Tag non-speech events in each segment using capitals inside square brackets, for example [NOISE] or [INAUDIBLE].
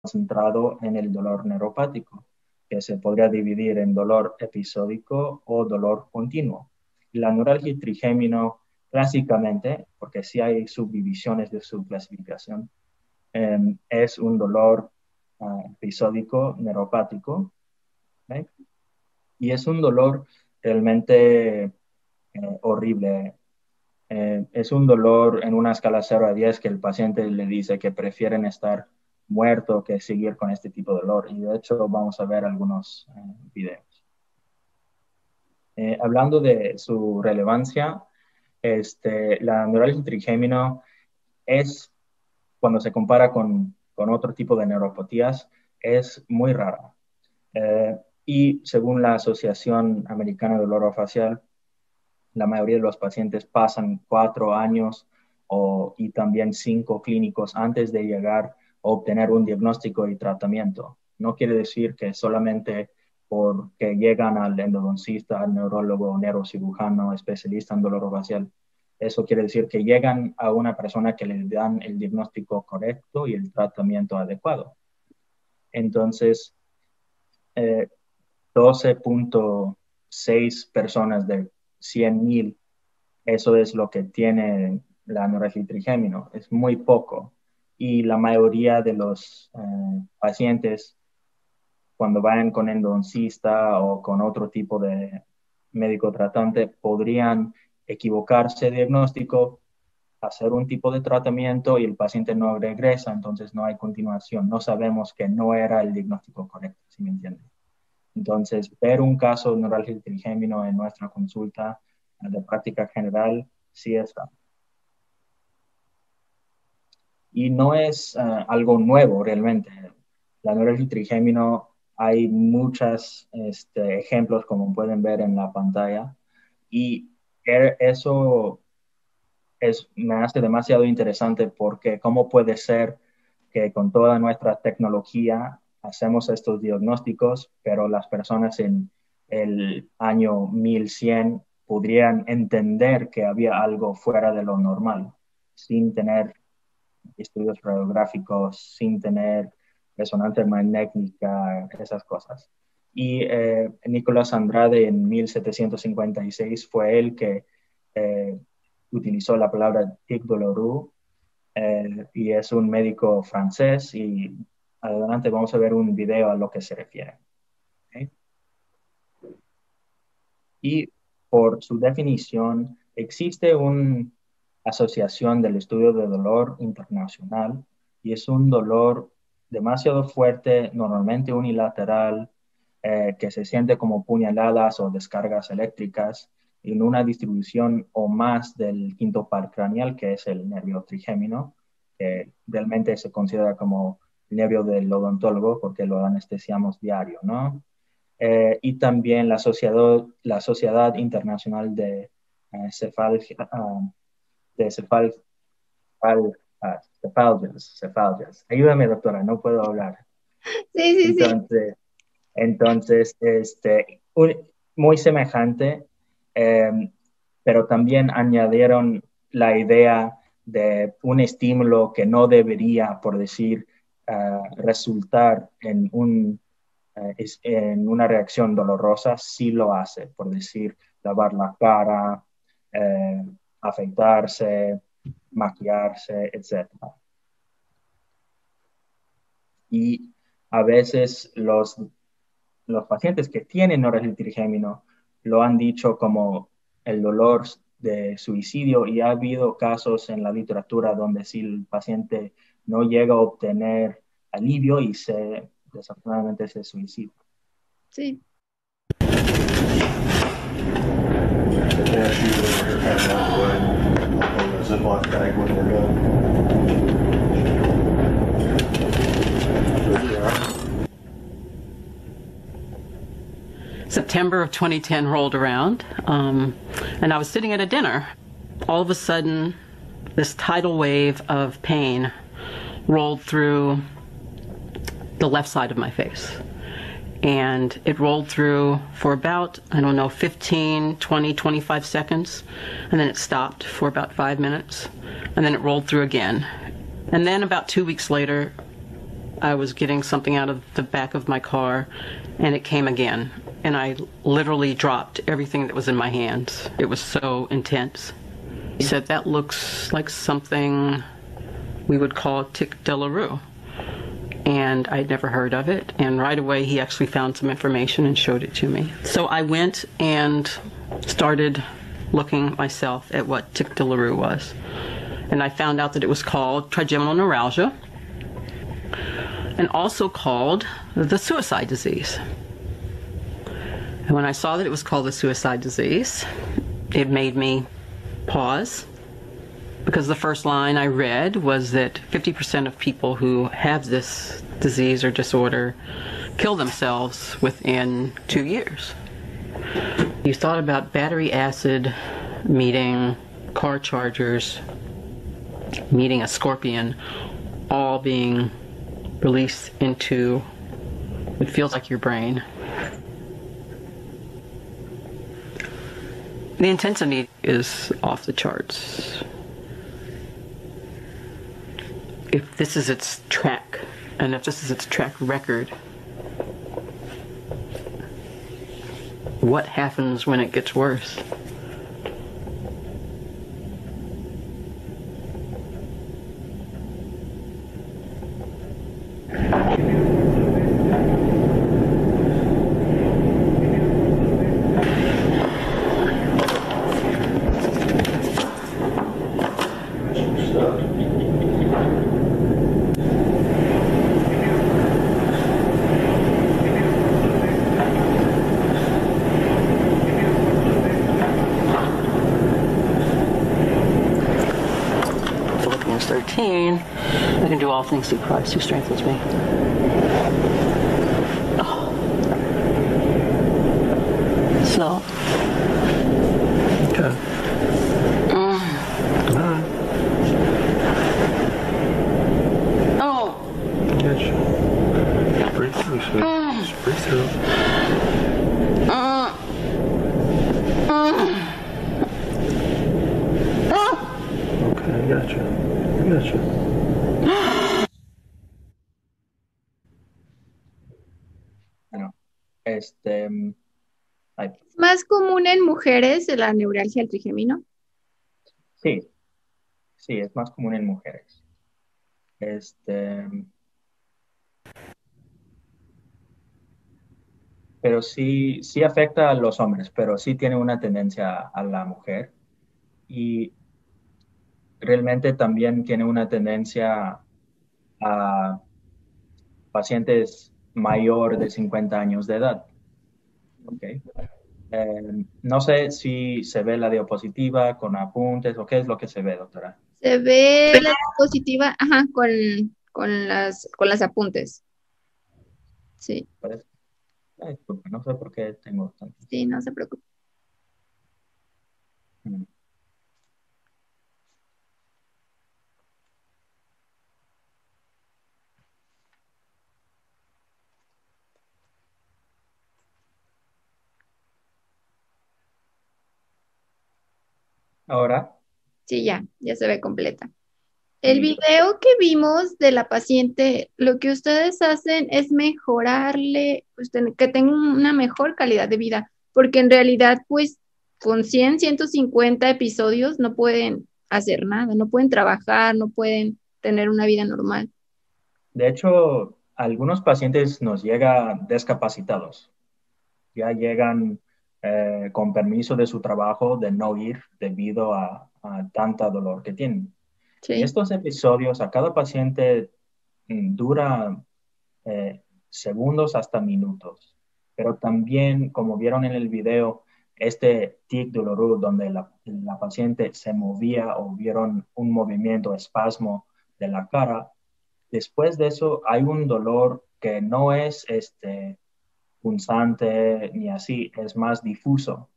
concentrado en el dolor neuropático, que se podría dividir en dolor episódico o dolor continuo. La neuralgia trigémino, clásicamente, porque sí hay subdivisiones de su clasificación, em, es un dolor ah, episódico neuropático, y es un dolor realmente eh, horrible. Eh, es un dolor en una escala 0 a 10 que el paciente le dice que prefieren estar muerto que seguir con este tipo de dolor. Y de hecho vamos a ver algunos eh, videos. hablando de su relevancia, este, la neuralgia trigémino es, cuando se compara con, con, otro tipo de neuropatías, es muy rara y según la Asociación Americana de Dolor Facial, la mayoría de los pacientes pasan cuatro años o, y también cinco clínicos antes de llegar a obtener un diagnóstico y tratamiento. No quiere decir que solamente porque llegan al endodoncista, al neurólogo, neurocirujano, especialista en dolor facial. Eso quiere decir que llegan a una persona que le dan el diagnóstico correcto y el tratamiento adecuado. Entonces, eh, 12.6 personas de 100.000. Eso es lo que tiene la trigémino. Es muy poco. Y la mayoría de los eh, pacientes, cuando vayan con endodoncista o con otro tipo de médico tratante, podrían equivocarse diagnóstico, hacer un tipo de tratamiento y el paciente no regresa, entonces no hay continuación. No sabemos que no era el diagnóstico correcto, si me entienden. Entonces, ver un caso de neuralgia trigémino en nuestra consulta de práctica general sí está. Y no es eh, algo nuevo realmente. La neuralgia trigémino hay muchos este, ejemplos, como pueden ver en la pantalla, y e, eso es, me hace demasiado interesante porque cómo puede ser que con toda nuestra tecnología hacemos estos diagnósticos, pero las personas en el año 1100 podrían entender que había algo fuera de lo normal, sin tener estudios radiográficos, sin tener resonancia magnética, esas cosas. Y eh, Nicolás Andrade en 1756 fue el que eh, utilizó la palabra tic douloureux eh, y es un médico francés y adelante vamos a ver un video a lo que se refiere. Y por su definición, existe una asociación del estudio de dolor internacional y es un dolor demasiado fuerte, normalmente unilateral, eh, que se siente como puñaladas o descargas eléctricas en una distribución o más del quinto par craneal, que es el nervio trigémino, que realmente se considera como nervio del odontólogo porque lo anestesiamos diario, ¿no? Eh, y también la Sociedad, la Sociedad Internacional de uh, Cefalgia, uh, de cefal, cefalgias, Ayúdame, doctora, no puedo hablar. Sí, sí, entonces, sí. Entonces, este, muy semejante, eh, pero también añadieron la idea de un estímulo que no debería, por decir, resultar en, un, en una reacción dolorosa, sí lo hace, por decir, lavar la cara, eh, afeitarse, maquillarse, etc. Y a veces los, los pacientes que tienen trigémino lo han dicho como el dolor de suicidio y ha habido casos en la literatura donde si el paciente no llega a obtener alivio y se desafortunadamente se suicida. Sí. September of 2010 rolled around, um, and I was sitting at a dinner. All of a sudden, this tidal wave of pain rolled through the left side of my face. And it rolled through for about, I don't know, 15, 20, 25 seconds. And then it stopped for about five minutes. And then it rolled through again. And then about two weeks later, I was getting something out of the back of my car and it came again. And I literally dropped everything that was in my hands. It was so intense. He said, That looks like something we would call tic de la rue. And I'd never heard of it. And right away, he actually found some information and showed it to me. So I went and started looking myself at what tic de la rue was. And I found out that it was called trigeminal neuralgia and also called the suicide disease. And when I saw that it was called the suicide disease, it made me pause because the first line I read was that 50% of people who have this disease or disorder kill themselves within two years. You thought about battery acid meeting car chargers, meeting a scorpion, all being released into what feels like your brain. The intensity is off the charts. If this is its track, and if this is its track record, what happens when it gets worse? thanks to Christ who strengthens me. La neuralgia del trigémino? sí, sí, es más común en mujeres. Este, pero sí, sí afecta a los hombres, pero sí tiene una tendencia a la mujer y realmente también tiene una tendencia a pacientes mayor de 50 años de edad. ¿ok? Eh, no sé si se ve la diapositiva con apuntes o qué es lo que se ve, doctora. Se ve la diapositiva, ajá, con, con las, con las apuntes. Sí, Pues, ay, no sé por qué tengo tanto. sí, no se preocupe. Mm. Ahora, Sí, ya, ya se ve completa. El video que vimos de la paciente, lo que ustedes hacen es mejorarle, pues, que tenga una mejor calidad de vida, porque en realidad, pues, con 100, 150 episodios no pueden hacer nada, no pueden trabajar, no pueden tener una vida normal. de hecho, algunos pacientes nos llegan discapacitados. Ya llegan eh, con permiso de su trabajo de no ir debido a, a tanta dolor que tienen. Y Sí, estos episodios a cada paciente mm, dura eh, segundos hasta minutos, pero también, como vieron en el video, este tic doloroso donde la, la paciente se movía o vieron un movimiento, espasmo de la cara, después de eso hay un dolor que no es este punzante ni así, es más difuso.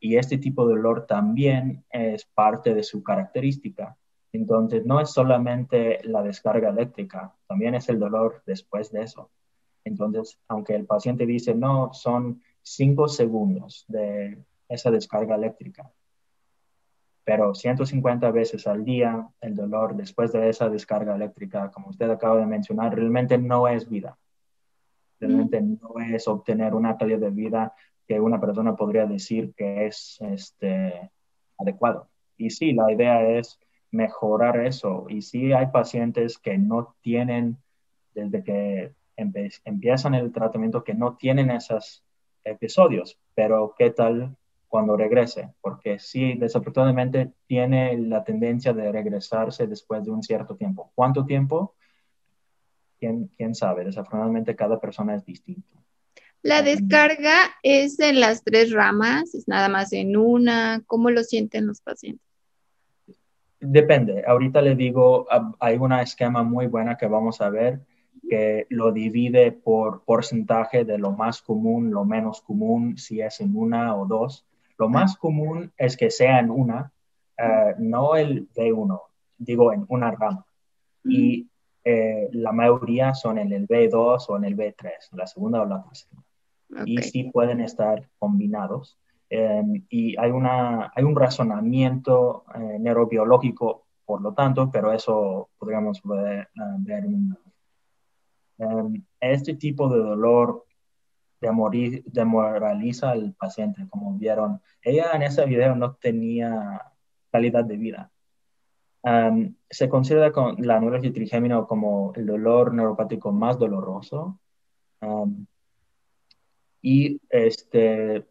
Y este tipo de dolor también es parte de su característica. Entonces, no es solamente la descarga eléctrica, también es el dolor después de eso. Entonces, aunque el paciente dice, no, son cinco segundos de esa descarga eléctrica. pero 150 veces al día el dolor después de esa descarga eléctrica, como usted acaba de mencionar, realmente no es vida. No es obtener una calidad de vida que una persona podría decir que es este, adecuado. Y sí, la idea es mejorar eso. Y sí hay pacientes que no tienen, desde que empiezan el tratamiento, que no tienen esos episodios, pero ¿qué tal cuando regrese? Porque sí, desafortunadamente tiene la tendencia de regresarse después de un cierto tiempo. ¿Cuánto tiempo? ¿Quién, quién sabe? Desafortunadamente cada persona es distinta. La descarga es en las tres ramas, es nada más en una. ¿Cómo lo sienten los pacientes? Depende. Ahorita le digo, hay una esquema muy buena que vamos a ver que lo divide por porcentaje de lo más común, lo menos común, si es en una o dos. Lo más común es que sea en una, eh, no el B1, digo en una rama. Y eh, la mayoría son en el B2 o en el B3, la segunda o la tercera y sí pueden estar combinados. Em, y hay, una, hay un razonamiento eh, neurobiológico, por lo tanto, pero eso podríamos ver, uh, ver em, este tipo de dolor demoraliza al paciente, como vieron. Ella en ese video no tenía calidad de vida. Em, se considera con la neuralgia trigémino como el dolor neuropático más doloroso. Y este,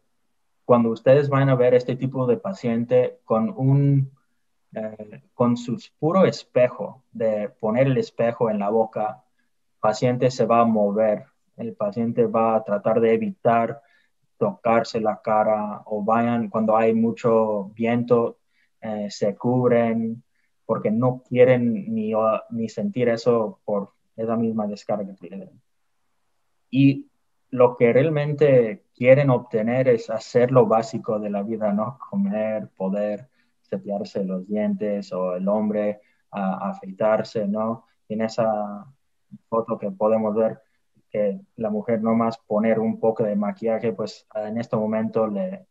cuando ustedes van a ver este tipo de paciente con un, eh, con su puro espejo, de poner el espejo en la boca, el paciente se va a mover, el paciente va a tratar de evitar tocarse la cara o vayan cuando hay mucho viento, eh, se cubren porque no quieren ni, ni sentir eso por esa misma descarga que tienen. Y lo que realmente quieren obtener es hacer lo básico de la vida, ¿no? Comer, poder cepillarse los dientes o el hombre a, afeitarse, ¿no? en esa foto que podemos ver que la mujer no más poner un poco de maquillaje, pues en este momento le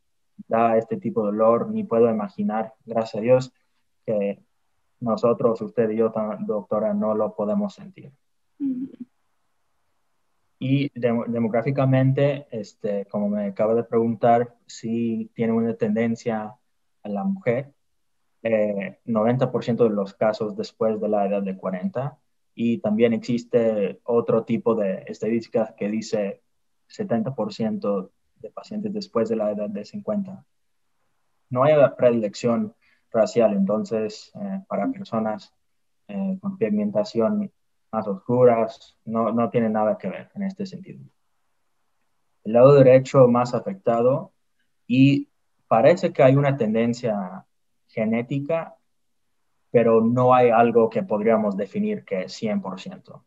da este tipo de dolor, ni puedo imaginar, gracias a Dios, que nosotros, usted y yo, doctora, no lo podemos sentir. Y demográficamente, este, como me acaba de preguntar, si tiene una tendencia a la mujer, 90% eh, de los casos después de la edad de 40. Y también existe otro tipo de estadísticas que dice 70% de pacientes después de la edad de 50. No hay predilección racial, entonces, eh, para personas eh, con pigmentación más oscuras, no, no tiene nada que ver en este sentido. El lado derecho más afectado y parece que hay una tendencia genética, pero no hay algo que podríamos definir que es 100%.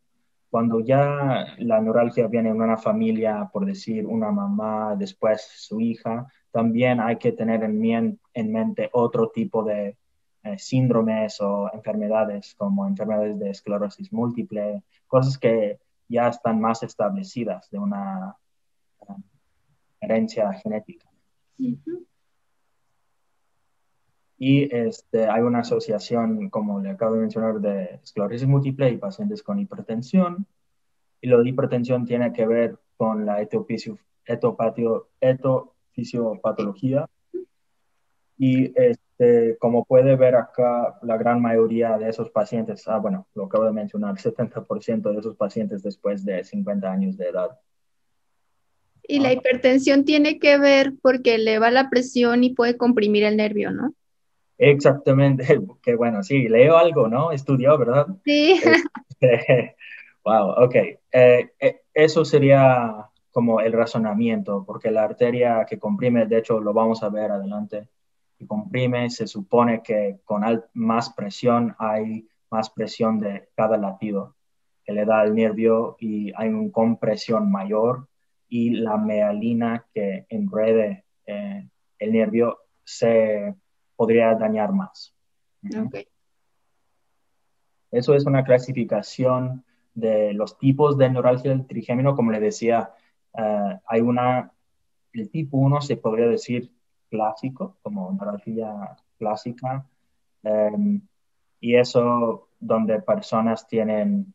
Cuando ya la neuralgia viene en una familia, por decir una mamá, después su hija, también hay que tener en, en mente otro tipo de eh, síndromes o enfermedades como enfermedades de esclerosis múltiple, cosas que ya están más establecidas de una herencia genética. Y este, hay una asociación, como le acabo de mencionar, de esclerosis múltiple y pacientes con hipertensión. Y lo de hipertensión tiene que ver con la etofisiopatología. Y este, como puede ver acá, la gran mayoría de esos pacientes, ah, bueno, lo acabo de mencionar, 70% de esos pacientes después de 50 años de edad. Y la hipertensión tiene que ver porque eleva la presión y puede comprimir el nervio, ¿no? Exactamente, [LAUGHS] que bueno, sí, leo algo, ¿no? Estudió, ¿verdad? Sí. Este, [LAUGHS] wow, ok. Eh, eh, eso sería como el razonamiento, porque la arteria que comprime, de hecho, lo vamos a ver adelante, y comprime, se supone que con más presión hay más presión de cada latido que le da al nervio y hay una compresión mayor y la mealina que enrede eh, el nervio se podría dañar más. Eso es una clasificación de los tipos de neuralgia del trigémino. Como le decía, eh, hay una, el tipo 1 se podría decir clásico, como neuralgia clásica. Em, y eso donde personas tienen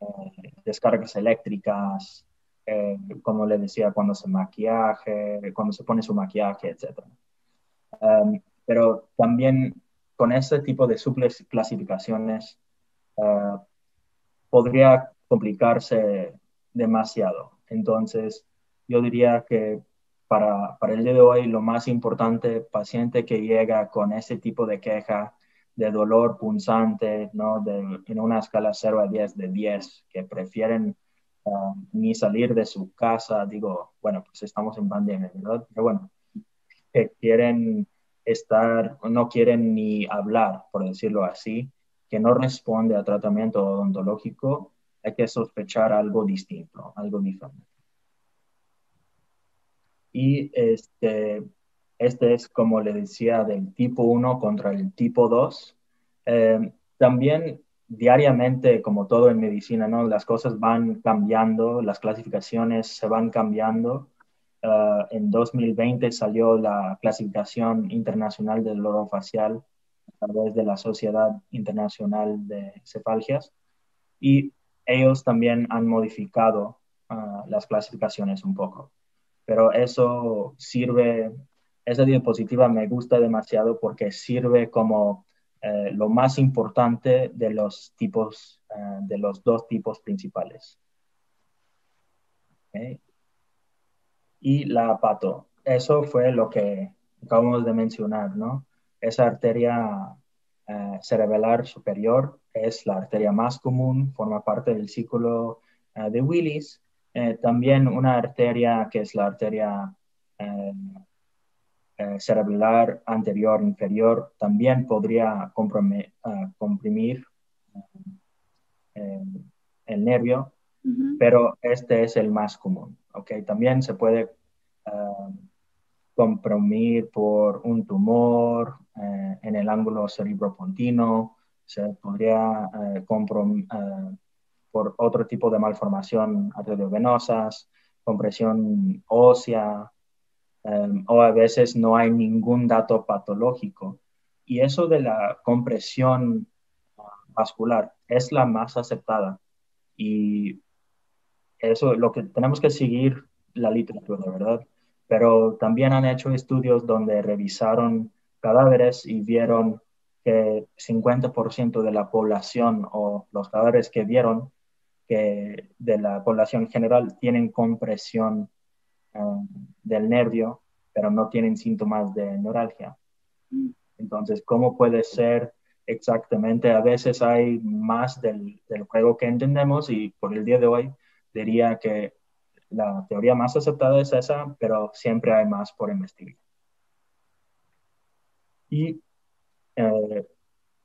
eh, descargas eléctricas, eh, como le decía, cuando se maquillaje, cuando se pone su maquillaje, etc. Em, pero también con este tipo de subclasificaciones uh, podría complicarse demasiado. Entonces, yo diría que para, para, el día de hoy lo más importante, paciente que llega con ese tipo de queja de dolor punzante, ¿no? De, en una escala 0 a 10 de 10, que prefieren uh, ni salir de su casa, digo, bueno, pues estamos en pandemia, ¿verdad? Pero bueno, que quieren estar, no quieren ni hablar, por decirlo así, que no responde a tratamiento odontológico, hay que sospechar algo distinto, algo diferente. Y este, este es, como le decía, del tipo 1 contra el tipo 2. Eh, también diariamente, como todo en medicina, ¿no? las cosas van cambiando, las clasificaciones se van cambiando. Uh, en 2020 salió la clasificación internacional del orofacial a través de la Sociedad Internacional de Cefalgias y ellos también han modificado uh, las clasificaciones un poco. Pero eso sirve, esa diapositiva me gusta demasiado porque sirve como uh, lo más importante de los tipos, de los dos tipos principales. Okay y la pato. Eso fue lo que acabamos de mencionar, ¿no? Esa arteria eh, cerebral superior es la arteria más común, forma parte del círculo eh, de Willis. Eh, también una arteria que es la arteria cerebral anterior inferior también podría comprimir el nervio, pero este es el más común. Okay, también se puede uh, comprimir por un tumor uh, en el ángulo cerebropontino, se podría uh, comprimir por otro tipo de malformación arteriovenosas, compresión ósea, um, o a veces no hay ningún dato patológico. Y eso de la compresión vascular es la más aceptada. Y eso lo que tenemos que seguir la literatura, ¿verdad? Pero también han hecho estudios donde revisaron cadáveres y vieron que 50% de la población o los cadáveres que vieron que de la población general tienen compresión um, del nervio, pero no tienen síntomas de neuralgia. Entonces, ¿cómo puede ser exactamente? A veces hay más del juego que entendemos y por el día de hoy diría que la teoría más aceptada es esa, pero siempre hay más por investigar. Y eh,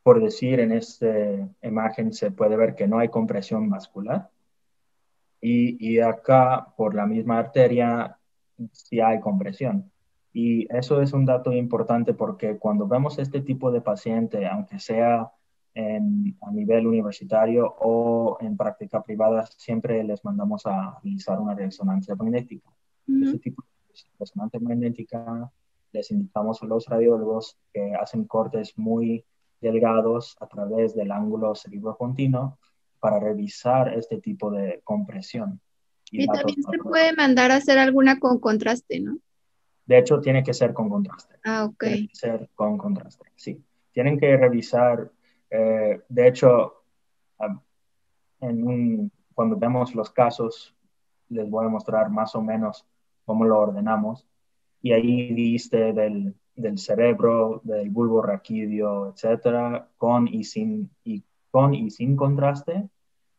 por decir, en esta imagen se puede ver que no hay compresión vascular. Y, y, acá, por la misma arteria, sí hay compresión. Y eso es un dato importante porque cuando vemos este tipo de paciente, aunque sea a nivel universitario o en práctica privada, siempre les mandamos a realizar una resonancia magnética. Ese tipo de resonancia magnética les indicamos a los radiólogos que hacen cortes muy delgados a través del ángulo cerebro-continuo para revisar este tipo de compresión. Y, también se puede mandar a hacer alguna con contraste, ¿no? De hecho, tiene que ser con contraste. Ah, ok. Tiene que ser con contraste, sí. Tienen que revisar eh, de hecho, cuando vemos los casos, les voy a mostrar más o menos cómo lo ordenamos. Y ahí viste del, cerebro, del bulbo raquídeo, etcétera, con y sin, con y sin contraste.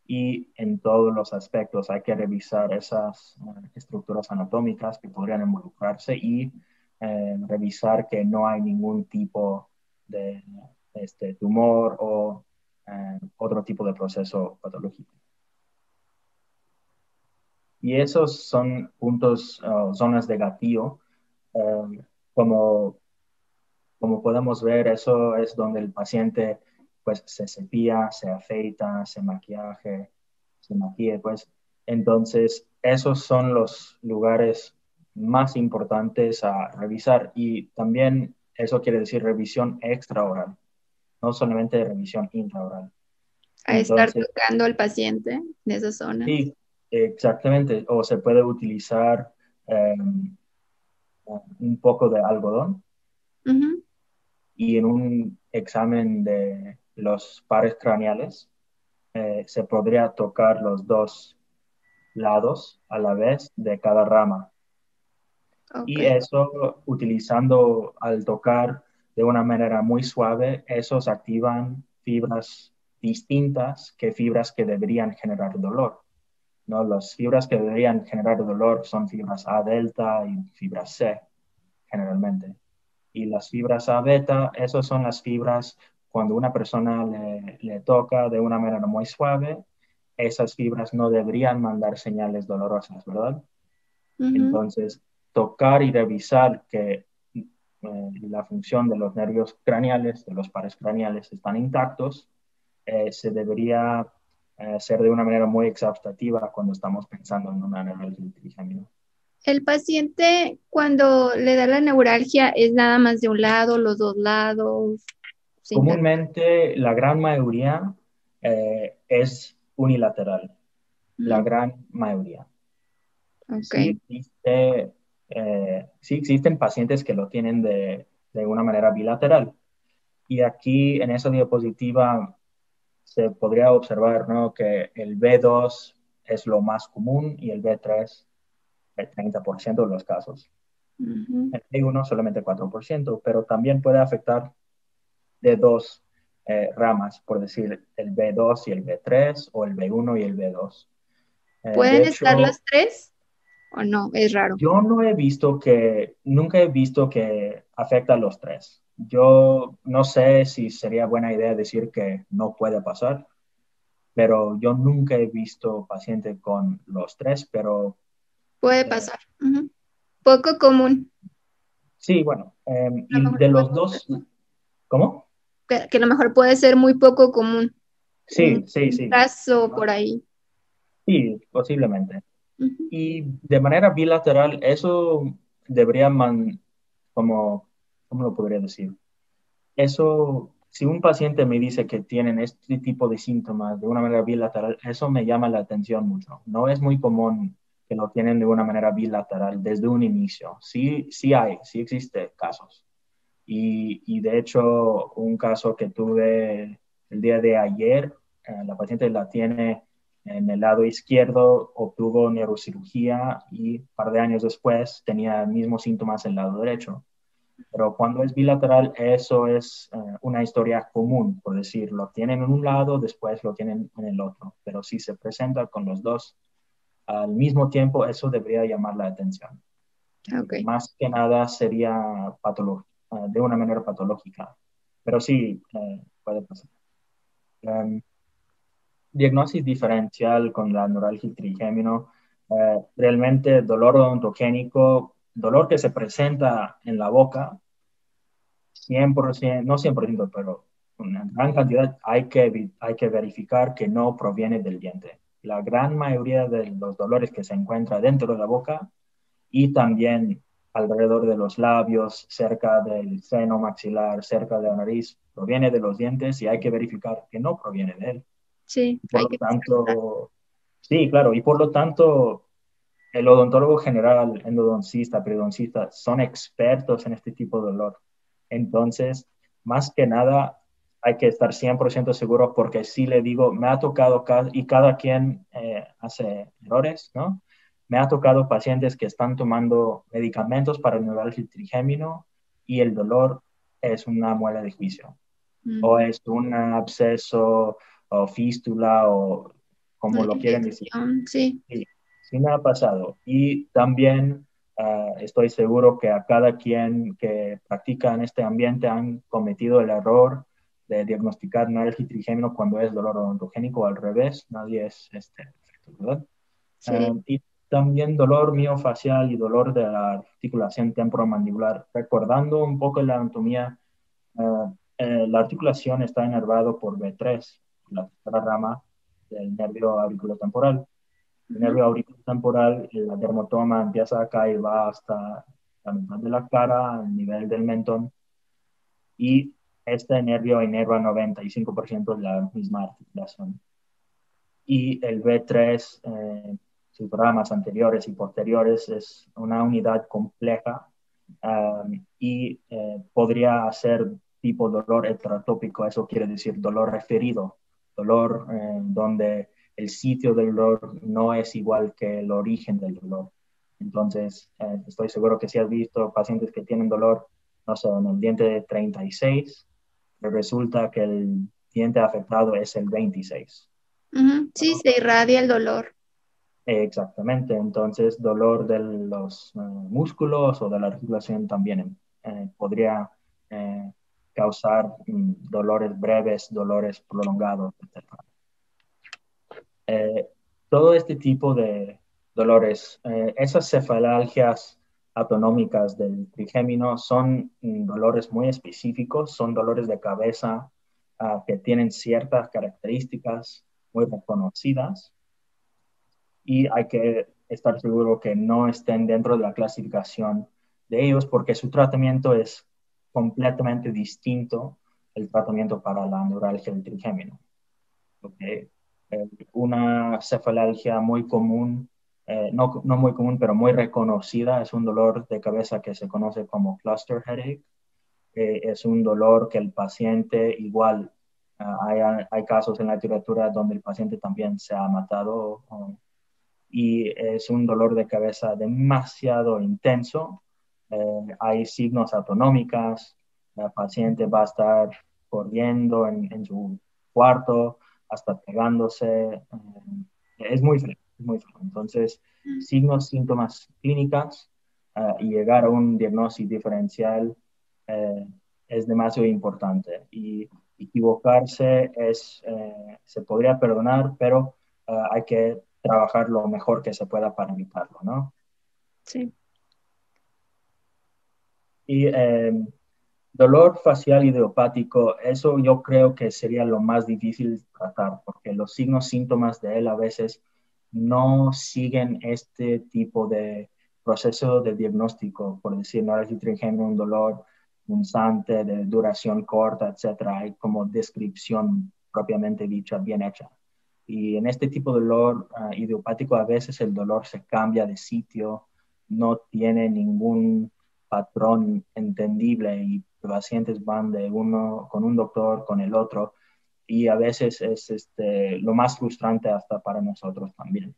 Y en todos los aspectos hay que revisar esas eh, estructuras anatómicas que podrían involucrarse y eh, revisar que no hay ningún tipo de este, tumor o eh, otro tipo de proceso patológico. Y esos son puntos, zonas de gatillo. Eh, como, como podemos ver, eso es donde el paciente pues se cepilla, se afeita, se maquillaje, se maquille, pues. Entonces, esos son los lugares más importantes a revisar. Y también eso quiere decir revisión extraoral, no solamente revisión intraoral. A estar tocando al paciente de esa zona. Sí, exactamente. O se puede utilizar em, un poco de algodón y en un examen de los pares craneales eh, se podría tocar los dos lados a la vez de cada rama. Y eso, utilizando al tocar de una manera muy suave, esos activan fibras distintas que fibras que deberían generar dolor. ¿no? Las fibras que deberían generar dolor son fibras A delta y fibras C, generalmente. Y las fibras A beta, esas son las fibras cuando una persona le, toca de una manera muy suave, esas fibras no deberían mandar señales dolorosas, ¿verdad? Entonces, tocar y revisar que eh, la función de los nervios craneales, de los pares craneales, están intactos, eh, se debería eh, hacer de una manera muy exhaustativa cuando estamos pensando en una neuralgia trigémino. El paciente cuando le da la neuralgia es nada más de un lado, los dos lados. Comúnmente la gran mayoría eh, es unilateral, la gran mayoría. Okay. Sí, existen pacientes que lo tienen de, de una manera bilateral. Y aquí en esa diapositiva se podría observar ¿no? que el B2 es lo más común y el B3 el 30% de los casos. El B1 solamente 4%, pero también puede afectar de dos eh, ramas, por decir el B2 y el B3 o el B1 y el B2. Eh, ¿Pueden estar los tres o no? Es raro. Yo no he visto que, nunca he visto que afecta a los tres. Yo no sé si sería buena idea decir que no puede pasar, pero yo nunca he visto paciente con los tres, pero... Puede eh, pasar. Poco común. Sí, bueno, em, y de los dos... ¿Cómo? Que, a lo mejor puede ser muy poco común. Sí, sí, sí. Caso por ahí. Sí, posiblemente. Y de manera bilateral, eso debería man, como ¿cómo lo podría decir? Eso, si un paciente me dice que tienen este tipo de síntomas de una manera bilateral, eso me llama la atención mucho. No es muy común que lo tienen de una manera bilateral desde un inicio. Sí, sí hay, sí existe casos. Y, y de hecho, un caso que tuve el día de ayer, eh, la paciente la tiene en el lado izquierdo, obtuvo neurocirugía y un par de años después tenía mismos síntomas en el lado derecho. Pero cuando es bilateral, eso es eh, una historia común, por decirlo. Tienen en un lado, después lo tienen en el otro. Pero si se presenta con los dos al mismo tiempo, eso debería llamar la atención. Más que nada sería eh, de una manera patológica. Pero sí, eh, puede pasar. Um, diagnosis diferencial con la neuralgia trigémino. realmente dolor odontogénico dolor que se presenta en la boca, 100%, no 100%, pero una gran cantidad, hay que, hay que verificar que no proviene del diente. La gran mayoría de los dolores que se encuentran dentro de la boca y también alrededor de los labios, cerca del seno maxilar, cerca de la nariz, proviene de los dientes y hay que verificar que no proviene de él. Sí, por lo tanto, sí, claro, y por lo tanto, el odontólogo general, endodoncista, periodoncista, son expertos en este tipo de dolor. Entonces, más que nada, hay que estar 100% seguro porque si le digo, me ha tocado, y cada quien eh, hace errores, ¿no? Me ha tocado pacientes que están tomando medicamentos para el neuralgia trigémino y el dolor es una muela de juicio. O es un absceso o fístula o como lo quieren decir. sí sí me ha pasado. Y también ah, estoy seguro que a cada quien que practica en este ambiente han cometido el error de diagnosticar neuralgia trigémino cuando es dolor odontogénico al revés. Nadie es este, ¿verdad? Ah, y también dolor miofacial y dolor de la articulación temporomandibular. Recordando un poco la anatomía, ah, eh, la articulación está inervado por B3, la tercera rama del nervio auriculotemporal el nervio auriculotemporal, la dermatoma empieza acá y va hasta la mitad de la cara, al nivel del mentón. y este nervio inerva 95% de la misma articulación. Y el B3, eh, sus programas anteriores y posteriores, es una unidad compleja um, y eh, podría ser tipo dolor heterotópico, eso quiere decir dolor referido, dolor eh, donde el sitio del dolor no es igual que el origen del dolor. Entonces, eh, estoy seguro que si has visto pacientes que tienen dolor, no sé, en el diente de 36, resulta que el diente afectado es el 26. Sí, se irradia el dolor. Exactamente, entonces dolor de los eh, músculos o de la articulación también eh, podría causar mm, dolores breves, dolores prolongados, etc. todo este tipo de, dolores. Eh, esas cefalalgias autonómicas del trigémino son mm, dolores muy específicos, son dolores de cabeza ah, que tienen ciertas características muy reconocidas y hay que estar seguro que no estén dentro de la clasificación de ellos porque su tratamiento es completamente distinto el tratamiento para la neuralgia del trigémino. Eh, una cefalalgia muy común eh, no, no, muy común, pero muy reconocida. Es un dolor de cabeza que se conoce como cluster headache. es un dolor que el paciente igual, ah, hay, hay, casos en la literatura donde el paciente también se ha matado y es un dolor de cabeza demasiado intenso. Eh, hay signos autonómicas, el paciente va a estar corriendo en, en su cuarto, hasta pegándose. Eh, es muy frío muy Entonces, mm. signos, síntomas clínicas ah, y llegar a un diagnóstico diferencial eh, es demasiado importante. Y equivocarse es, eh, se podría perdonar, pero ah, hay que trabajar lo mejor que se pueda para evitarlo, ¿no? Sí. Y em, dolor facial idiopático, eso yo creo que sería lo más difícil tratar, porque los signos, síntomas de él a veces no siguen este tipo de proceso de diagnóstico, por decir, no es un dolor punzante de duración corta, etcétera. Hay como descripción propiamente dicha, bien hecha. Y en este tipo de dolor uh, idiopático, a veces el dolor se cambia de sitio, no tiene ningún patrón entendible y pacientes van de uno con un doctor, con el otro, y a veces es este, lo más frustrante hasta para nosotros también.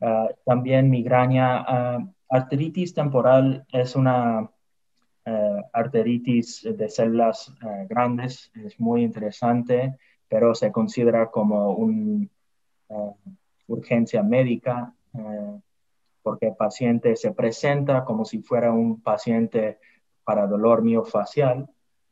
Ah, también migraña, uh, arteritis temporal es una uh, arteritis de células grandes, es muy interesante, pero se considera como una urgencia médica porque el paciente se presenta como si fuera un paciente para dolor miofacial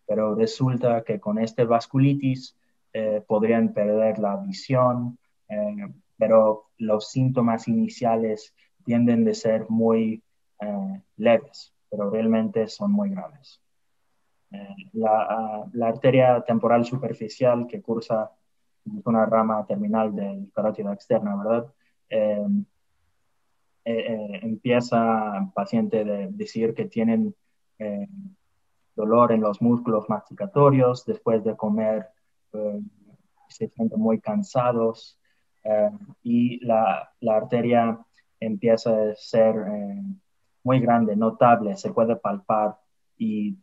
pero resulta que con este vasculitis eh, podrían perder la visión, eh, pero los síntomas iniciales tienden de ser muy eh, leves, pero realmente son muy graves. La, arteria temporal superficial que cursa una rama terminal del carótida externa, ¿verdad? Empieza el paciente de decir que tienen dolor en los músculos masticatorios, después de comer eh, se sienten muy cansados eh, y la, la, arteria empieza a ser eh, muy grande, notable, se puede palpar y,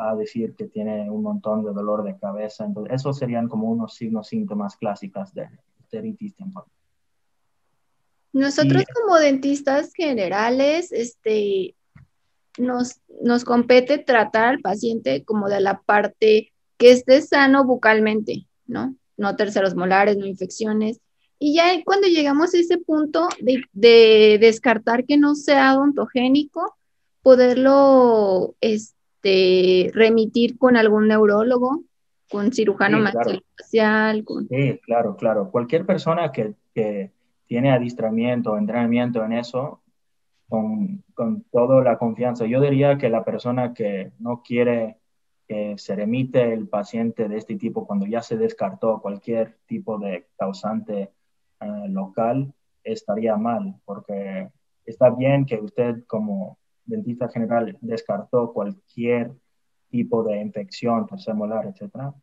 va a decir que tiene un montón de dolor de cabeza. Entonces, esos serían como unos signos, síntomas clásicos de arteritis temporal. Nosotros como dentistas generales, este, nos, nos compete tratar al paciente como de la parte que esté sano bucalmente, ¿no? No terceros molares, no infecciones. Y ya cuando llegamos a ese punto de, descartar que no sea odontogénico, poderlo este, remitir con algún neurólogo, con cirujano sí, maxilofacial. Sí, claro, claro. Cualquier persona que, que tiene adiestramiento, entrenamiento en eso, con, con toda la confianza. Yo diría que la persona que no quiere que se remite el paciente de este tipo cuando ya se descartó cualquier tipo de causante eh, local, estaría mal, porque está bien que usted como dentista general descartó cualquier tipo de infección molar, etcétera,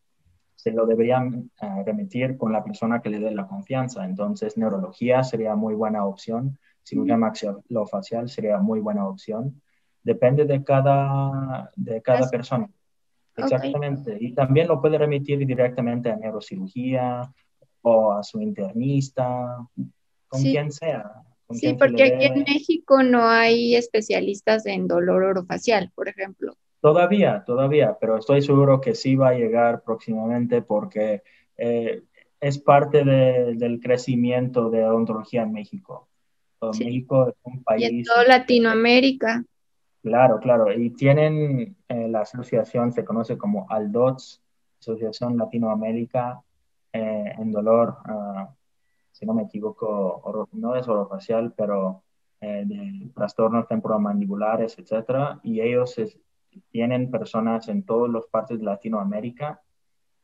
se lo deberían eh, remitir con la persona que le dé la confianza. Entonces, neurología sería muy buena opción, cirugía maxilofacial sería muy buena opción. Depende de cada, de cada persona. Exactamente. Y también lo puede remitir directamente a neurocirugía o a su internista, con quien sea. sí, porque aquí en México no hay especialistas en dolor orofacial, por ejemplo. Todavía, todavía, pero estoy seguro que sí va a llegar próximamente porque eh, es parte del crecimiento de odontología en México. México es un país... Y en toda Latinoamérica. Claro, claro. Y tienen eh, la asociación, se conoce como ALDOTS, Asociación Latinoamérica eh, en Dolor, ah, si no me equivoco, no es orofacial, pero de trastornos temporomandibulares, etcétera. Y ellos tienen personas en todas las partes de Latinoamérica.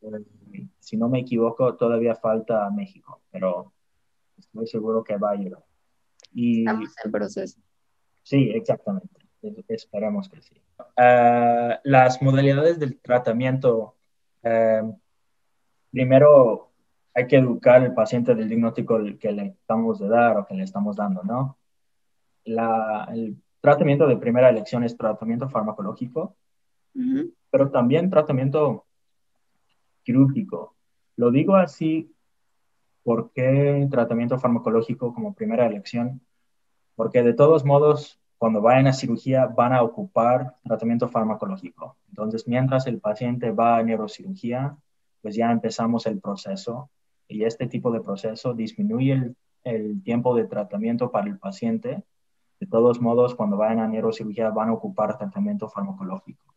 Eh, si no me equivoco, todavía falta México, pero estoy seguro que va a llegar. Y, Estamos en proceso. Sí, exactamente. Esperemos que sí. Eh, las modalidades del tratamiento. Eh, primero, hay que educar al paciente del diagnóstico que le estamos de dar o que le estamos dando, ¿no? La, el tratamiento de primera elección es tratamiento farmacológico, pero también tratamiento quirúrgico. Lo digo así porque tratamiento farmacológico como primera elección, porque de todos modos, cuando vayan a cirugía van a ocupar tratamiento farmacológico. Entonces, mientras el paciente va a neurocirugía, pues ya empezamos el proceso y este tipo de proceso disminuye el, el tiempo de tratamiento para el paciente de todos modos, cuando vayan a neurocirugía van a ocupar tratamiento farmacológico.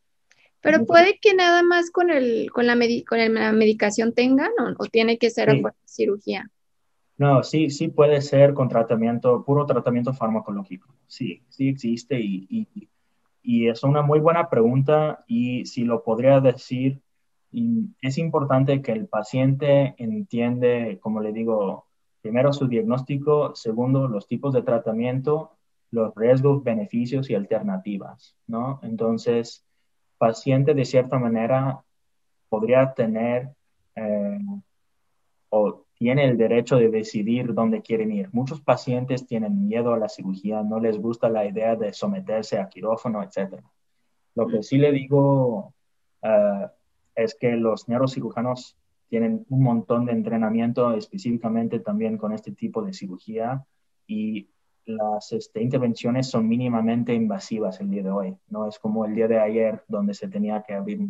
Pero puede que nada más con, el, con, la, con la medicación tengan o, tiene que ser cirugía. No, sí, sí puede ser con tratamiento, puro tratamiento farmacológico. Sí, sí existe y, y, y es una muy buena pregunta y si lo podría decir, es importante que el paciente entiende, como le digo, primero su diagnóstico, segundo los tipos de tratamiento los riesgos, beneficios y alternativas, ¿no? Entonces, paciente de cierta manera podría tener eh, o tiene el derecho de decidir dónde quieren ir. Muchos pacientes tienen miedo a la cirugía, no les gusta la idea de someterse a quirófano, etc. Lo que sí le digo eh, es que los neurocirujanos tienen un montón de entrenamiento específicamente también con este tipo de cirugía y las este, intervenciones son mínimamente invasivas el día de hoy. No es como el día de ayer donde se tenía que abrir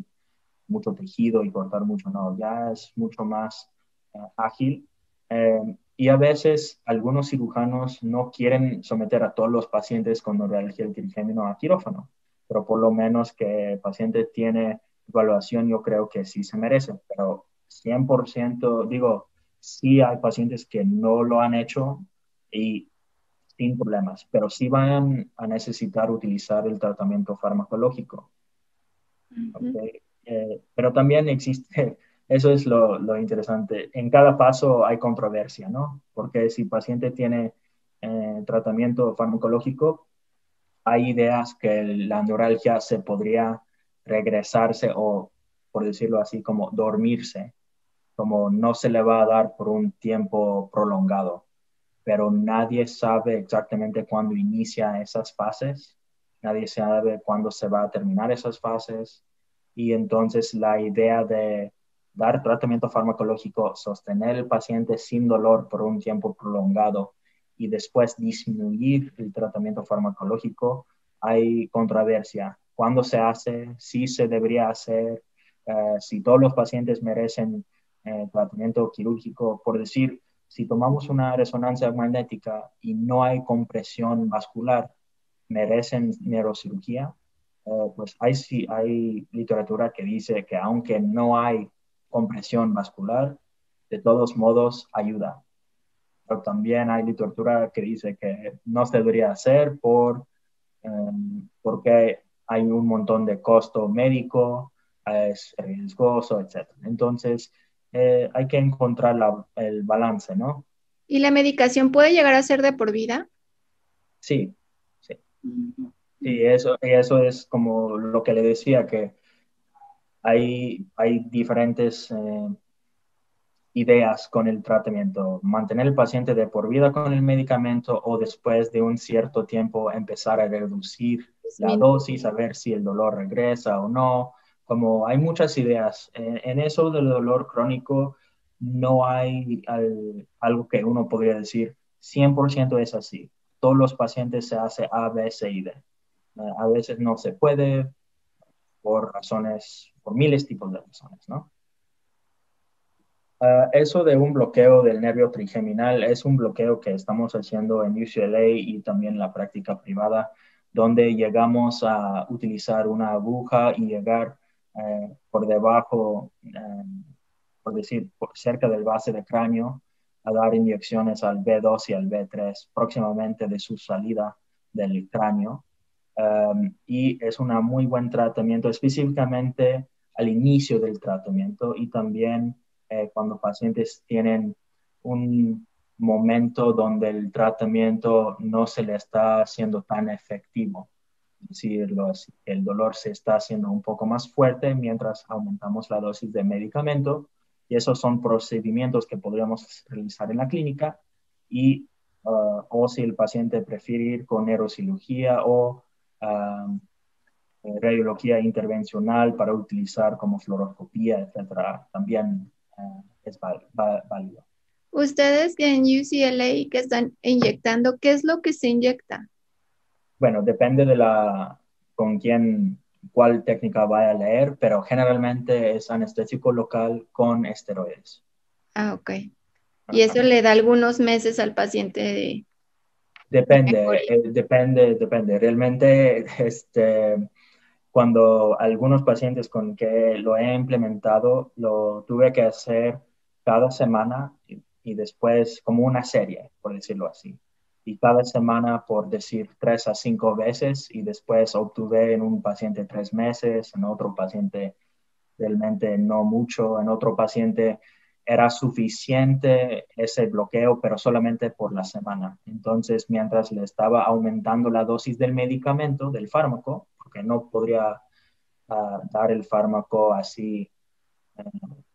mucho tejido y cortar mucho. No, ya es mucho más eh, ágil. Eh, y a veces algunos cirujanos no quieren someter a todos los pacientes con neuralgia del trigémino a quirófano, pero por lo menos que el paciente tiene evaluación, yo creo que sí se merece. Pero 100%, digo, sí hay pacientes que no lo han hecho y sin problemas, pero sí van a necesitar utilizar el tratamiento farmacológico. Eh, pero también existe, [LAUGHS] eso es lo, lo, interesante, en cada paso hay controversia, ¿no? Porque si el paciente tiene eh, tratamiento farmacológico, hay ideas que la neuralgia se podría regresarse o, por decirlo así, como dormirse, como no se le va a dar por un tiempo prolongado pero nadie sabe exactamente cuándo inicia esas fases, nadie sabe cuándo se va a terminar esas fases y entonces la idea de dar tratamiento farmacológico, sostener el paciente sin dolor por un tiempo prolongado y después disminuir el tratamiento farmacológico, hay controversia. ¿Cuándo se hace? ¿Si se debería hacer? Eh, si todos los pacientes merecen eh, tratamiento quirúrgico, por decir, si tomamos una resonancia magnética y no hay compresión vascular, merecen neurocirugía, eh, pues hay, hay literatura que dice que aunque no hay compresión vascular, de todos modos ayuda. Pero también hay literatura que dice que no se debería hacer por, em, porque hay un montón de costo médico, es riesgoso, etc. Entonces, eh, hay que encontrar el balance, ¿no? ¿Y la medicación puede llegar a ser de por vida? Sí, sí. Sí, eso, eso es como lo que le decía, que hay, hay diferentes eh, ideas con el tratamiento. Mantener el paciente de por vida con el medicamento o después de un cierto tiempo empezar a reducir la dosis, a ver si el dolor regresa o no. Como hay muchas ideas. En, eso del dolor crónico no hay algo que uno podría decir 100% es así. Todos los pacientes se hace A, B, C y D. a veces no se puede por razones, por miles tipos de razones, ¿no? Ah, eso de un bloqueo del nervio trigeminal es un bloqueo que estamos haciendo en UCLA y también en la práctica privada, donde llegamos a utilizar una aguja y llegar eh, por debajo, eh, por decir, por cerca del base de cráneo, a dar inyecciones al B2 y al B3 próximamente de su salida del cráneo. Um, y es un muy buen tratamiento, específicamente al inicio del tratamiento y también eh, cuando pacientes tienen un momento donde el tratamiento no se le está haciendo tan efectivo. Es decir, el dolor se está haciendo un poco más fuerte mientras aumentamos la dosis de medicamento y esos son procedimientos que podríamos realizar en la clínica y uh, o si el paciente prefiere ir con neurocirugía o um, radiología intervencional para utilizar como fluoroscopía, etcétera, también Ah, es válido. Ustedes en UCLA que están inyectando, ¿qué es lo que se inyecta? Bueno, depende de la con quién, cuál técnica vaya a leer, pero generalmente es anestésico local con esteroides. Ah, ok. Y eso le da algunos meses al paciente de... Depende, eh, depende, depende. Realmente, este, cuando algunos pacientes con que lo he implementado, lo tuve que hacer cada semana y, después como una serie, por decirlo así. Y cada semana, por decir, tres a cinco veces y después obtuve en un paciente tres meses, en otro paciente realmente no mucho, en otro paciente era suficiente ese bloqueo, pero solamente por la semana. Entonces, mientras le estaba aumentando la dosis del medicamento, del fármaco, porque no podría ah, dar el fármaco así eh,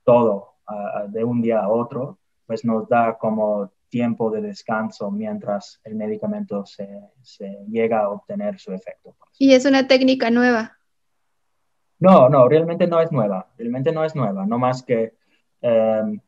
todo ah, de un día a otro, pues nos da como tiempo de descanso mientras el medicamento se, llega a obtener su efecto. ¿Y es una técnica nueva? No, no, realmente no es nueva, realmente no es nueva, no más que em,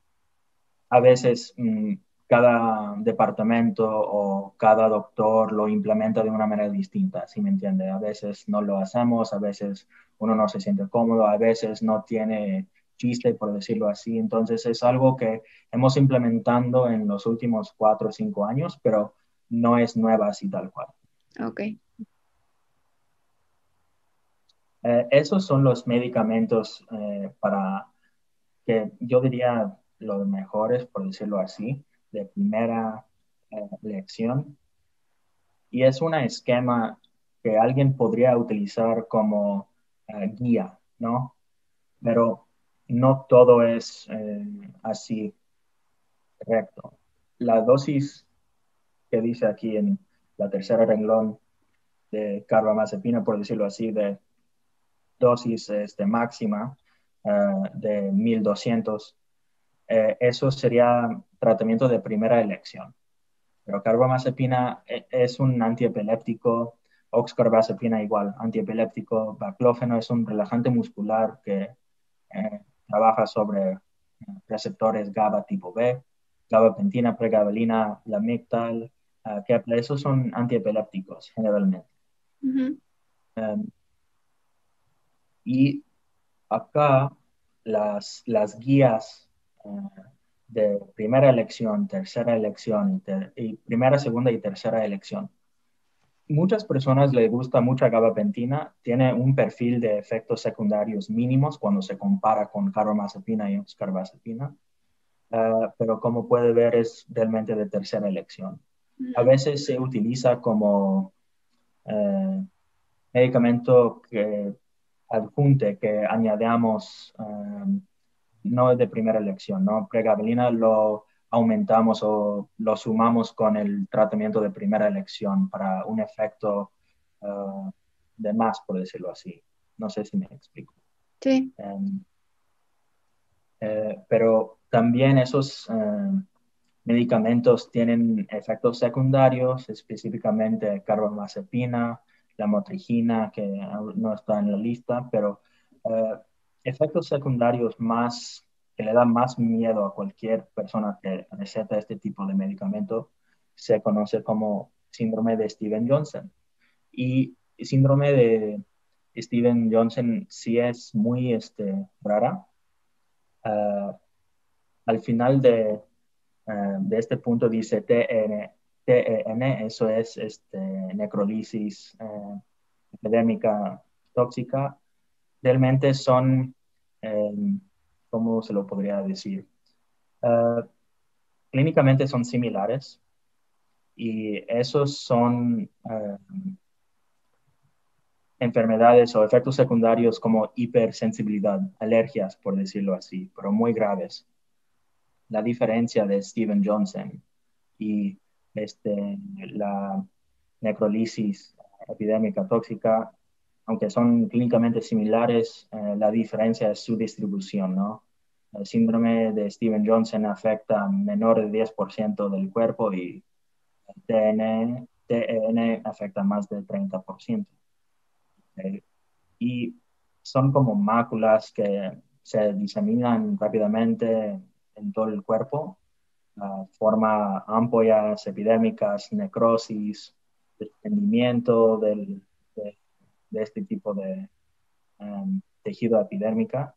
a veces mm, cada departamento o cada doctor lo implementa de una manera distinta, ¿sí me entiende? A veces no lo hacemos, a veces uno no se siente cómodo, a veces no tiene chiste, por decirlo así. Entonces es algo que hemos implementando en los últimos cuatro o cinco años, pero no es nueva así tal cual. Ok. Eh, esos son los medicamentos eh, para que yo diría los mejores, por decirlo así de primera eh, lección. Y es un esquema que alguien podría utilizar como eh, guía, ¿no? Pero no todo es eh, así correcto. La dosis que dice aquí en la tercera renglón de carbamazepina, por decirlo así, de dosis este, máxima de 1200 eh, eso sería tratamiento de primera elección. Pero carbamazepina eh, es un antiepiléptico, oxcarbazepina igual, antiepiléptico, baclófeno es un relajante muscular que eh, trabaja sobre receptores GABA tipo B, gabapentina, pregabalina, lamictal, que esos son antiepilépticos generalmente. Em, y acá las, las guías de primera elección, tercera elección, y, primera, segunda y tercera elección. Muchas personas les gusta mucho gabapentina, tiene un perfil de efectos secundarios mínimos cuando se compara con carbamazepina y oxcarbazepina, uh, pero como puede ver es realmente de tercera elección. A veces se utiliza como uh, medicamento que adjunte, que añadamos um, no es de primera elección, ¿no? Pregabalina lo aumentamos o lo sumamos con el tratamiento de primera elección para un efecto uh, de más, por decirlo así. No sé si me explico. Sí. Em, eh, pero también esos em, medicamentos tienen efectos secundarios, específicamente carbamazepina, la motrigina, que no está en la lista, pero eh, efectos secundarios más que le dan más miedo a cualquier persona que receta este tipo de medicamento se conoce como síndrome de Steven Johnson. Y síndrome de Steven Johnson sí es muy este, rara. Ah, al final de, ah, de, este punto dice TN, TEN, eso es este, necrolisis eh, epidémica tóxica. Realmente son, em, ¿cómo se lo podría decir? Ah, clínicamente son similares y esos son em, enfermedades o efectos secundarios como hipersensibilidad, alergias, por decirlo así, pero muy graves. La diferencia de Steven Johnson y este, la necrolisis epidémica tóxica, aunque son clínicamente similares, eh, la diferencia es su distribución, ¿no? El síndrome de Steven Johnson afecta a menor del 10% del cuerpo y el TN, TN afecta más del 30%. y son como máculas que se diseminan rápidamente en todo el cuerpo forma ampollas epidémicas, necrosis, desprendimiento del, de, este tipo de um, tejido epidérmica.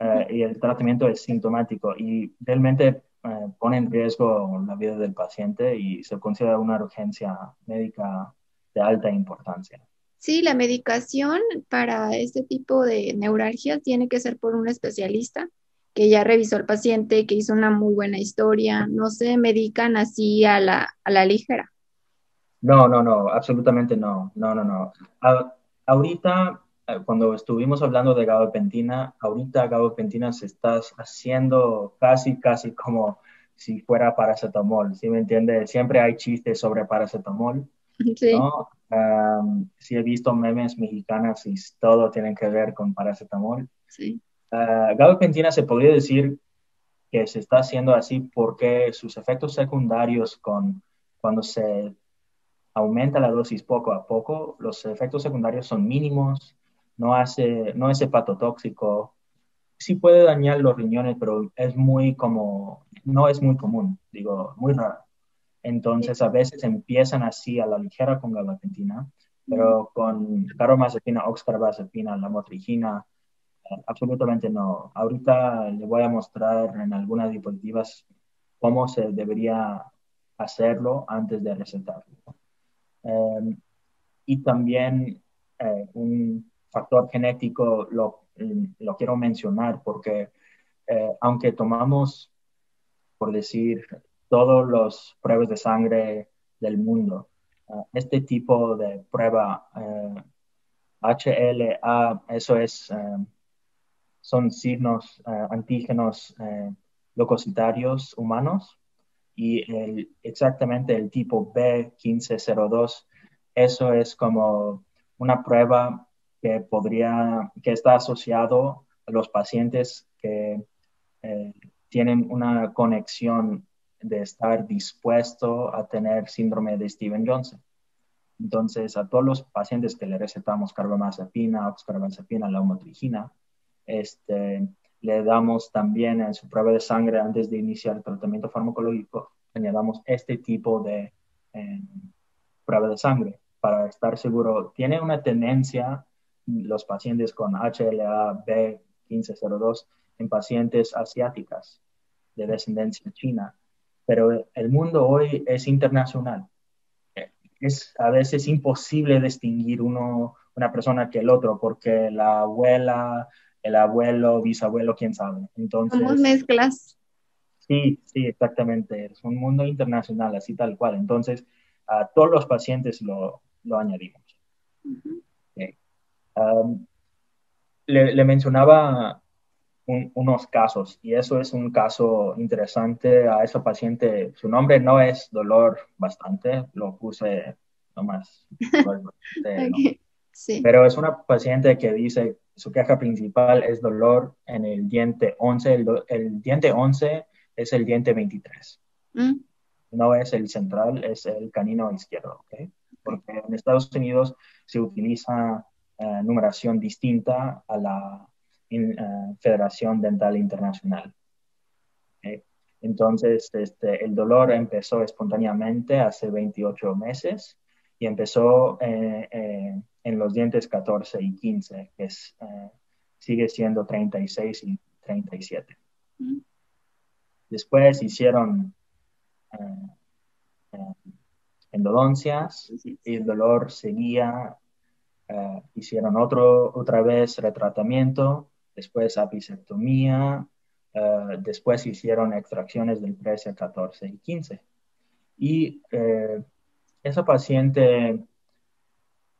Uh, y el tratamiento es sintomático y realmente uh, pone en riesgo la vida del paciente y se considera una urgencia médica de alta importancia. Sí, la medicación para este tipo de neuralgia tiene que ser por un especialista que ya revisó al paciente, que hizo una muy buena historia, no se medican así a la, a la ligera. No, no, no, absolutamente no, no, no, no. Ahorita, eh, cuando estuvimos hablando de gabapentina, ahorita gabapentina se está haciendo casi, casi como si fuera paracetamol, ¿sí me entiende? Siempre hay chistes sobre paracetamol, sí. ¿no? sí he visto memes mexicanas y todo tiene que ver con paracetamol. Sí. Uh, gabapentina se podría decir que se está haciendo así porque sus efectos secundarios con cuando se aumenta la dosis poco a poco, los efectos secundarios son mínimos, no, hace, no es hepatotóxico, sí puede dañar los riñones, pero es muy como, no es muy común, digo, muy raro. Entonces a veces empiezan así a la ligera con gabapentina, pero con carbamazepina, oxcarbazepina, la motrigina, absolutamente no. Ahorita le voy a mostrar en algunas diapositivas cómo se debería hacerlo antes de recetarlo. Em, y también eh, un factor genético lo, lo quiero mencionar porque eh, aunque tomamos, por decir, todos los pruebas de sangre del mundo, eh, este tipo de prueba HLA, eso es em, son signos antígenos leucocitarios humanos y exactamente el tipo B1502, eso es como una prueba que podría, que está asociado a los pacientes que eh, tienen una conexión de estar dispuesto a tener síndrome de Steven Johnson. Entonces, a todos los pacientes que le recetamos carbamazepina, oxcarbazepina, la homotrigina, este, le damos también en su prueba de sangre antes de iniciar el tratamiento farmacológico, añadamos este tipo de eh, prueba de sangre para estar seguro. Tiene una tendencia los pacientes con HLA B1502 en pacientes asiáticas de descendencia china, pero el mundo hoy es internacional. Es a veces imposible distinguir uno, una persona que el otro porque la abuela el abuelo, bisabuelo, quién sabe. Entonces, Somos mezclas. Sí, sí, exactamente. Es un mundo internacional, así tal cual. Entonces, a todos los pacientes lo, lo añadimos. Um, le, mencionaba unos casos y eso es un caso interesante a ese paciente. Su nombre no es dolor bastante, lo puse nomás. [LAUGHS] sí. Pero es una paciente que dice su queja principal es dolor en el diente 11. El, diente 11 es el diente 23. Mm. No es el central, es el canino izquierdo. Porque en Estados Unidos se utiliza eh, numeración distinta a la eh, Federación Dental Internacional. Entonces, este, el dolor empezó espontáneamente hace 28 meses y empezó eh, eh, en los dientes 14 y 15, que es, eh, sigue siendo 36 y 37. Mm. Después hicieron endodoncias y el dolor seguía. hicieron otro, otra vez retratamiento, después apisectomía, después hicieron extracciones del 13, 14 y 15. Y esa paciente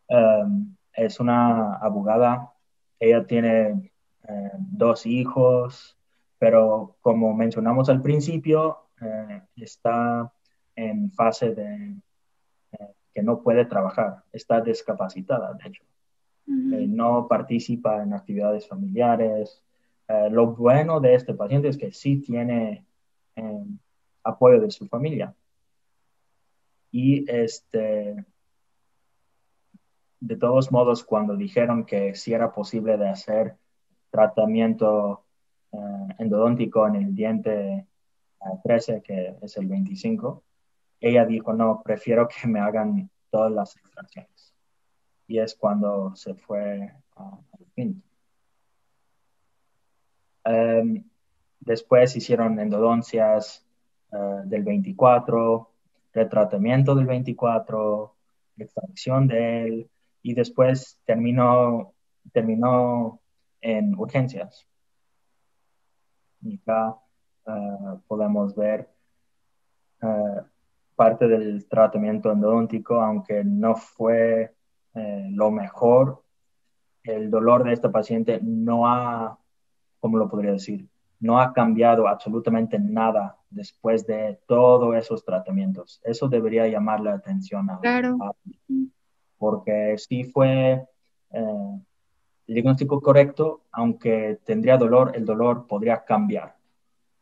um, es una abogada, ella tiene eh, dos hijos, pero como mencionamos al principio, eh, está en fase de eh, que no puede trabajar, está discapacitada, de hecho. no participa en actividades familiares. lo bueno de este paciente es que sí tiene apoyo de su familia. Y este, de todos modos, cuando dijeron que sí era posible de hacer tratamiento eh, endodóntico en el diente 13, eh, que es el 25, ella dijo, no, prefiero que me hagan todas las extracciones. Y es cuando se fue al fin. Em, después hicieron endodoncias eh, del 24, tratamiento del 24, extracción de él, y después terminó, terminó en urgencias. Y acá uh, podemos ver uh, parte del tratamiento endodóntico, aunque no fue uh, lo mejor, el dolor de esta paciente no ha, ¿cómo lo podría decir? No ha cambiado absolutamente nada después de todos esos tratamientos. Eso debería llamar la atención a, claro. porque si fue eh, el diagnóstico correcto, aunque tendría dolor, el dolor podría cambiar.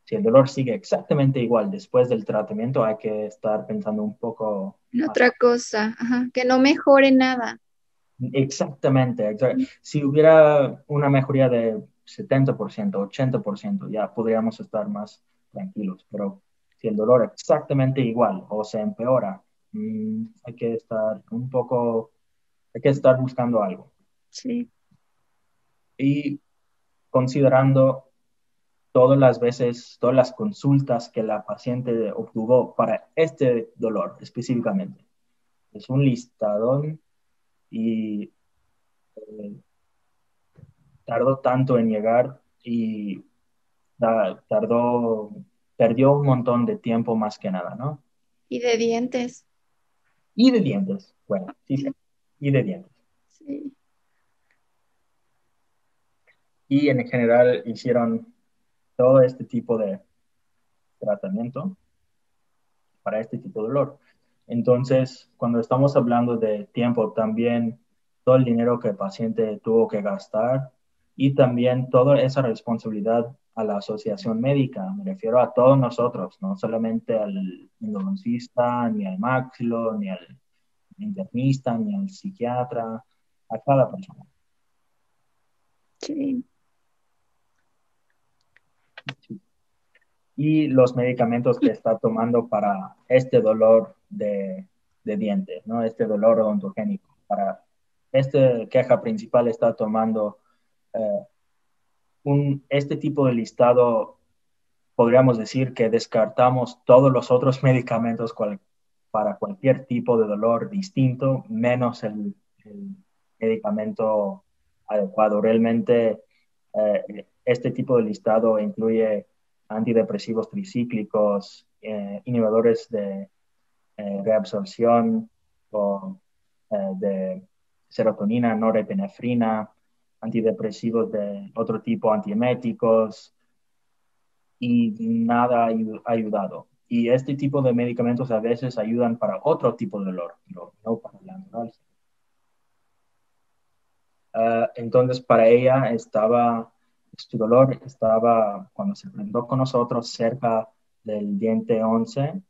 Si el dolor sigue exactamente igual después del tratamiento, hay que estar pensando un poco. En otra cosa, que no mejore nada. Exactamente, Si hubiera una mejoría de 70%, 80%, ya podríamos estar más tranquilos, pero si el dolor es exactamente igual o se empeora, mm, hay que estar un poco, hay que estar buscando algo. Sí. Y considerando todas las veces, todas las consultas que la paciente obtuvo para este dolor específicamente. Es un listadón y eh, tardó tanto en llegar y tardó, perdió un montón de tiempo más que nada, ¿no? Y de dientes. Y de dientes, bueno, sí, sí. y de dientes. Sí. Y en general hicieron todo este tipo de tratamiento para este tipo de dolor. Entonces, cuando estamos hablando de tiempo, también todo el dinero que el paciente tuvo que gastar y también toda esa responsabilidad a la asociación médica, me refiero a todos nosotros, no solamente al endodoncista, ni al máxilo, ni al internista, ni al psiquiatra, a cada persona. Sí. Y los medicamentos que está tomando para este dolor de, de diente, ¿no? Este dolor odontogénico. Para esta queja principal está tomando eh, este tipo de listado, podríamos decir que descartamos todos los otros [LAUGHS] medicamentos para cualquier tipo de dolor distinto, menos el, medicamento adecuado. Realmente, eh, este tipo de listado incluye antidepresivos tricíclicos, eh, inhibidores de eh, reabsorción o de serotonina, norepinefrina, antidepresivos de otro tipo, antieméticos, y nada ha ayudado. Y este tipo de medicamentos a veces ayudan para otro tipo de dolor, pero no para la neuralgia. Ah, entonces, para ella estaba, su dolor estaba, cuando se presentó con nosotros, cerca del diente 11,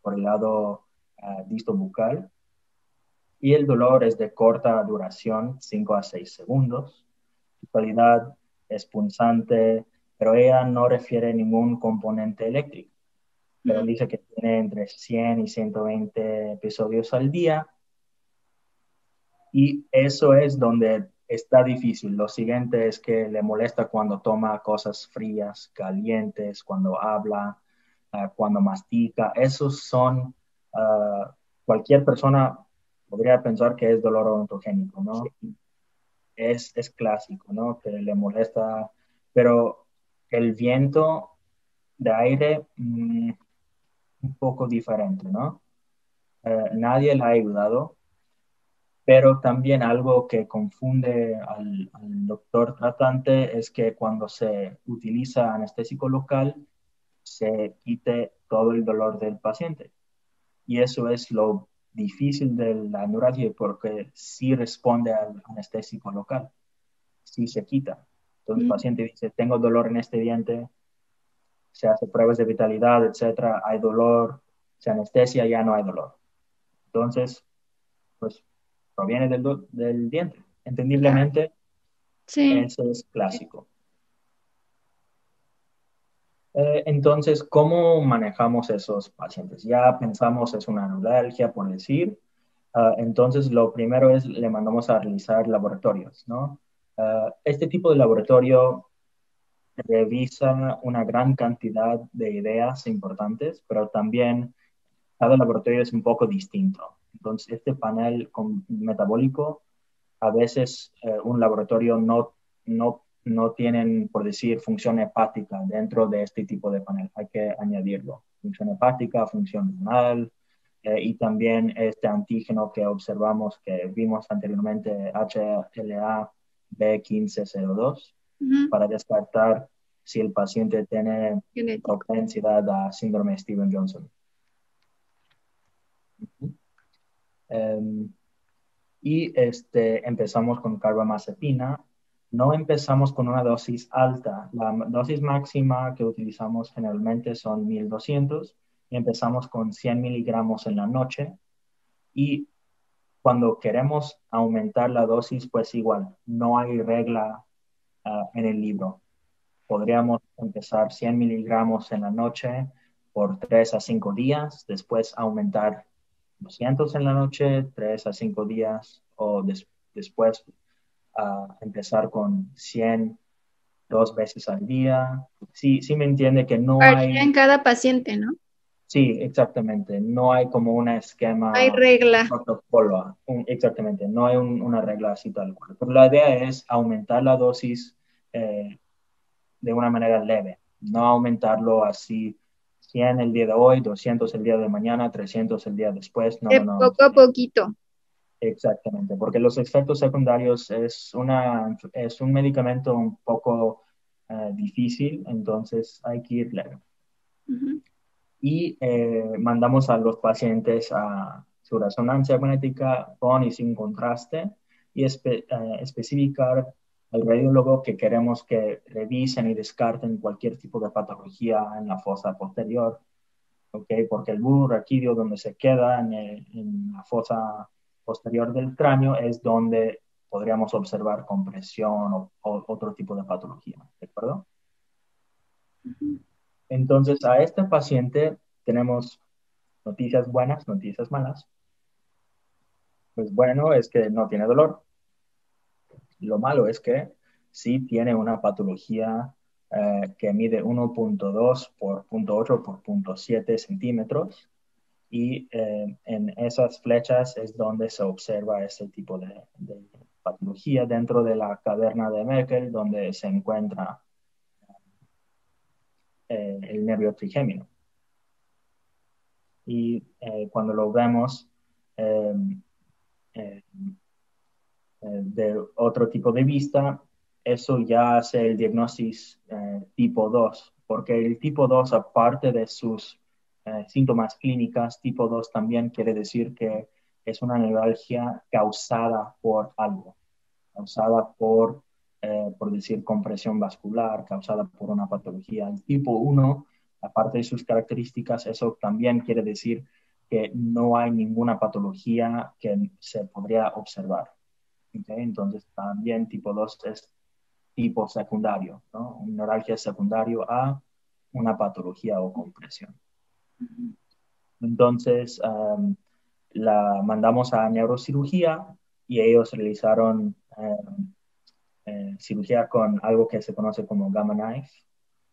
por el lado uh, disto bucal. Y el dolor es de corta duración, 5 a 6 segundos. Calidad es punzante, pero ella no refiere ningún componente eléctrico. Pero dice que tiene entre 100 y 120 episodios al día. Y eso es donde está difícil. Lo siguiente es que le molesta cuando toma cosas frías, calientes, cuando habla, uh, cuando mastica. Esos son, uh, cualquier persona podría pensar que es dolor odontogénico, ¿no? Es, es clásico, ¿no? Que le molesta, pero el viento de aire, mmm, un poco diferente, ¿no? Uh, nadie le ha ayudado pero también algo que confunde al, al, doctor tratante es que cuando se utiliza anestésico local, se quite todo el dolor del paciente. Y eso es lo difícil de la neuralgia porque sí responde al anestésico local, sí se quita. Entonces el paciente dice, tengo dolor en este diente, se hace pruebas de vitalidad, etcétera, hay dolor, se anestesia, ya no hay dolor. Entonces, pues proviene del, del diente. Entendiblemente, sí. eso es clásico. Eh, entonces, ¿cómo manejamos esos pacientes? Ya pensamos es una neuralgia, por decir. Uh, entonces, lo primero es le mandamos a realizar laboratorios, ¿no? Uh, este tipo de laboratorio revisa una gran cantidad de ideas importantes, pero también cada laboratorio es un poco distinto. Entonces, este panel metabólico, a veces eh, un laboratorio no, no, no tienen, por decir, función hepática dentro de este tipo de panel. Hay que añadirlo. Función hepática, función renal, eh, y también este antígeno que observamos, que vimos anteriormente, HLA B1502, uh -huh. para descartar si el paciente tiene propensidad a síndrome. Uh -huh. Um, y este, empezamos con carbamazepina. No empezamos con una dosis alta. La dosis máxima que utilizamos generalmente son 1200 y empezamos con 100 miligramos en la noche. Y cuando queremos aumentar la dosis, pues igual, no hay regla uh, en el libro. Podríamos empezar 100 miligramos en la noche por 3 a 5 días, después aumentar 200 en la noche, 3 a 5 días, o des después uh, empezar con 100 dos veces al día. Sí, sí me entiende que no hay... en cada paciente, ¿no? Sí, exactamente. No hay como un esquema... Hay regla. Protocolo. Un, exactamente. No hay un, una regla así tal cual. Pero la idea es aumentar la dosis eh, de una manera leve. No aumentarlo así 100 el día de hoy, 200 el día de mañana, 300 el día después. No, de no, poco a poquito. Exactamente, porque los efectos secundarios es, una, es un medicamento un poco uh, difícil, entonces hay que ir leve. Uh -huh. Y eh, mandamos a los pacientes a su resonancia magnética con y sin contraste y espe uh, especificar el radiólogo que queremos que revisen y descarten cualquier tipo de patología en la fosa posterior, ¿okay? porque el bulbo raquídeo donde se queda en, el, en, la fosa posterior del cráneo es donde podríamos observar compresión o, otro tipo de patología, ¿de acuerdo? Entonces, a este paciente tenemos noticias buenas, noticias malas. Pues bueno, es que no tiene dolor, lo malo es que sí tiene una patología eh, que mide 1.2 por 0.8 por 0.7 centímetros y eh, en esas flechas es donde se observa ese tipo de, patología dentro de la caverna de Merkel donde se encuentra eh, el nervio trigémino. Y eh, cuando lo vemos, eh, de otro tipo de vista, eso ya hace el diagnóstico tipo 2, porque el tipo 2, aparte de sus eh, síntomas clínicas, tipo 2 también quiere decir que es una neuralgia causada por algo. causada por, eh, por decir, compresión vascular, causada por una patología. El tipo 1, aparte de sus características, eso también quiere decir que no hay ninguna patología que se podría observar. Entonces, también tipo 2 es tipo secundario, ¿no? Un neuralgia secundario a una patología o compresión. Entonces, um, la mandamos a neurocirugía y ellos realizaron eh, cirugía con algo que se conoce como gamma knife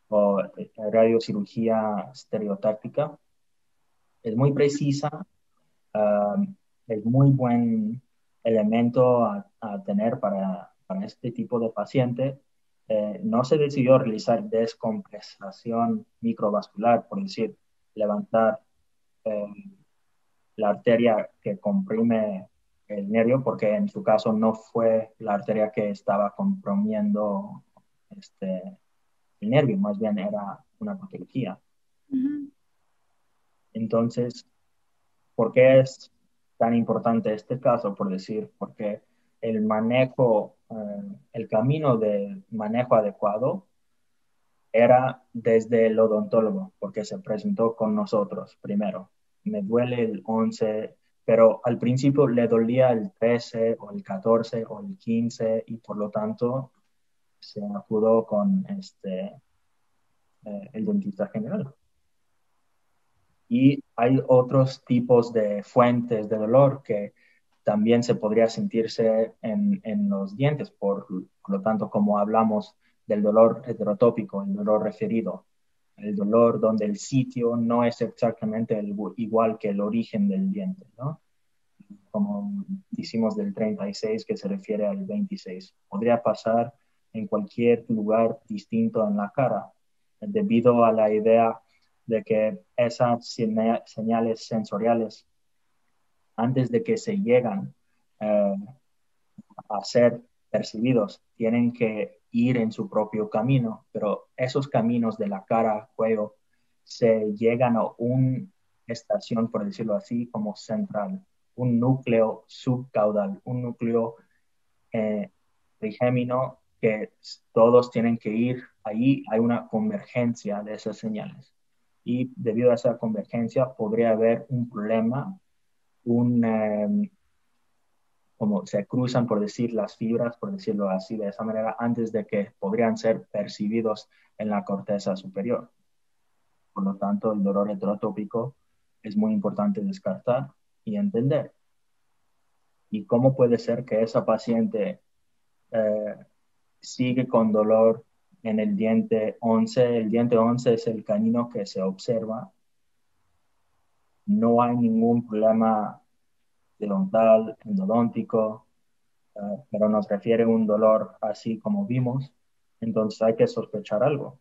o eh, radiocirugía estereotáctica. Es muy precisa, es muy buen elemento a, tener para, este tipo de paciente. Eh, no se decidió realizar descompresación microvascular, por decir, levantar eh, la arteria que comprime el nervio, porque en su caso no fue la arteria que estaba comprimiendo este, el nervio, más bien era una patología. Entonces, ¿por qué es tan importante este caso? Por decir, porque el manejo, eh, el camino de manejo adecuado era desde el odontólogo, porque se presentó con nosotros primero. Me duele el 11, pero al principio le dolía el 13 o el 14 o el 15 y por lo tanto se acudió con este, eh, el dentista general. Y hay otros tipos de fuentes de dolor que también se podría sentirse en, en los dientes, por lo tanto, como hablamos del dolor heterotópico, el dolor referido, el dolor donde el sitio no es exactamente igual que el origen del diente, ¿no? Como decimos del 36 que se refiere al 26. Podría pasar en cualquier lugar distinto en la cara, debido a la idea de que esas señales sensoriales, antes de que se llegan eh, a ser percibidos, tienen que ir en su propio camino, pero esos caminos de la cara, cuello, se llegan a una estación, por decirlo así, como central, un núcleo subcaudal, un núcleo eh, trigémino que todos tienen que ir ahí, hay una convergencia de esas señales. Y debido a esa convergencia podría haber un problema, un, em, como se cruzan, por decir, las fibras, por decirlo así, de esa manera, antes de que podrían ser percibidos en la corteza superior. Por lo tanto, el dolor heterotópico es muy importante descartar y entender. ¿Y cómo puede ser que esa paciente eh, sigue con dolor en el diente 11? El diente 11 es el canino que se observa. No hay ningún problema dental, endodóntico, eh, pero nos refiere un dolor así como vimos, entonces hay que sospechar algo.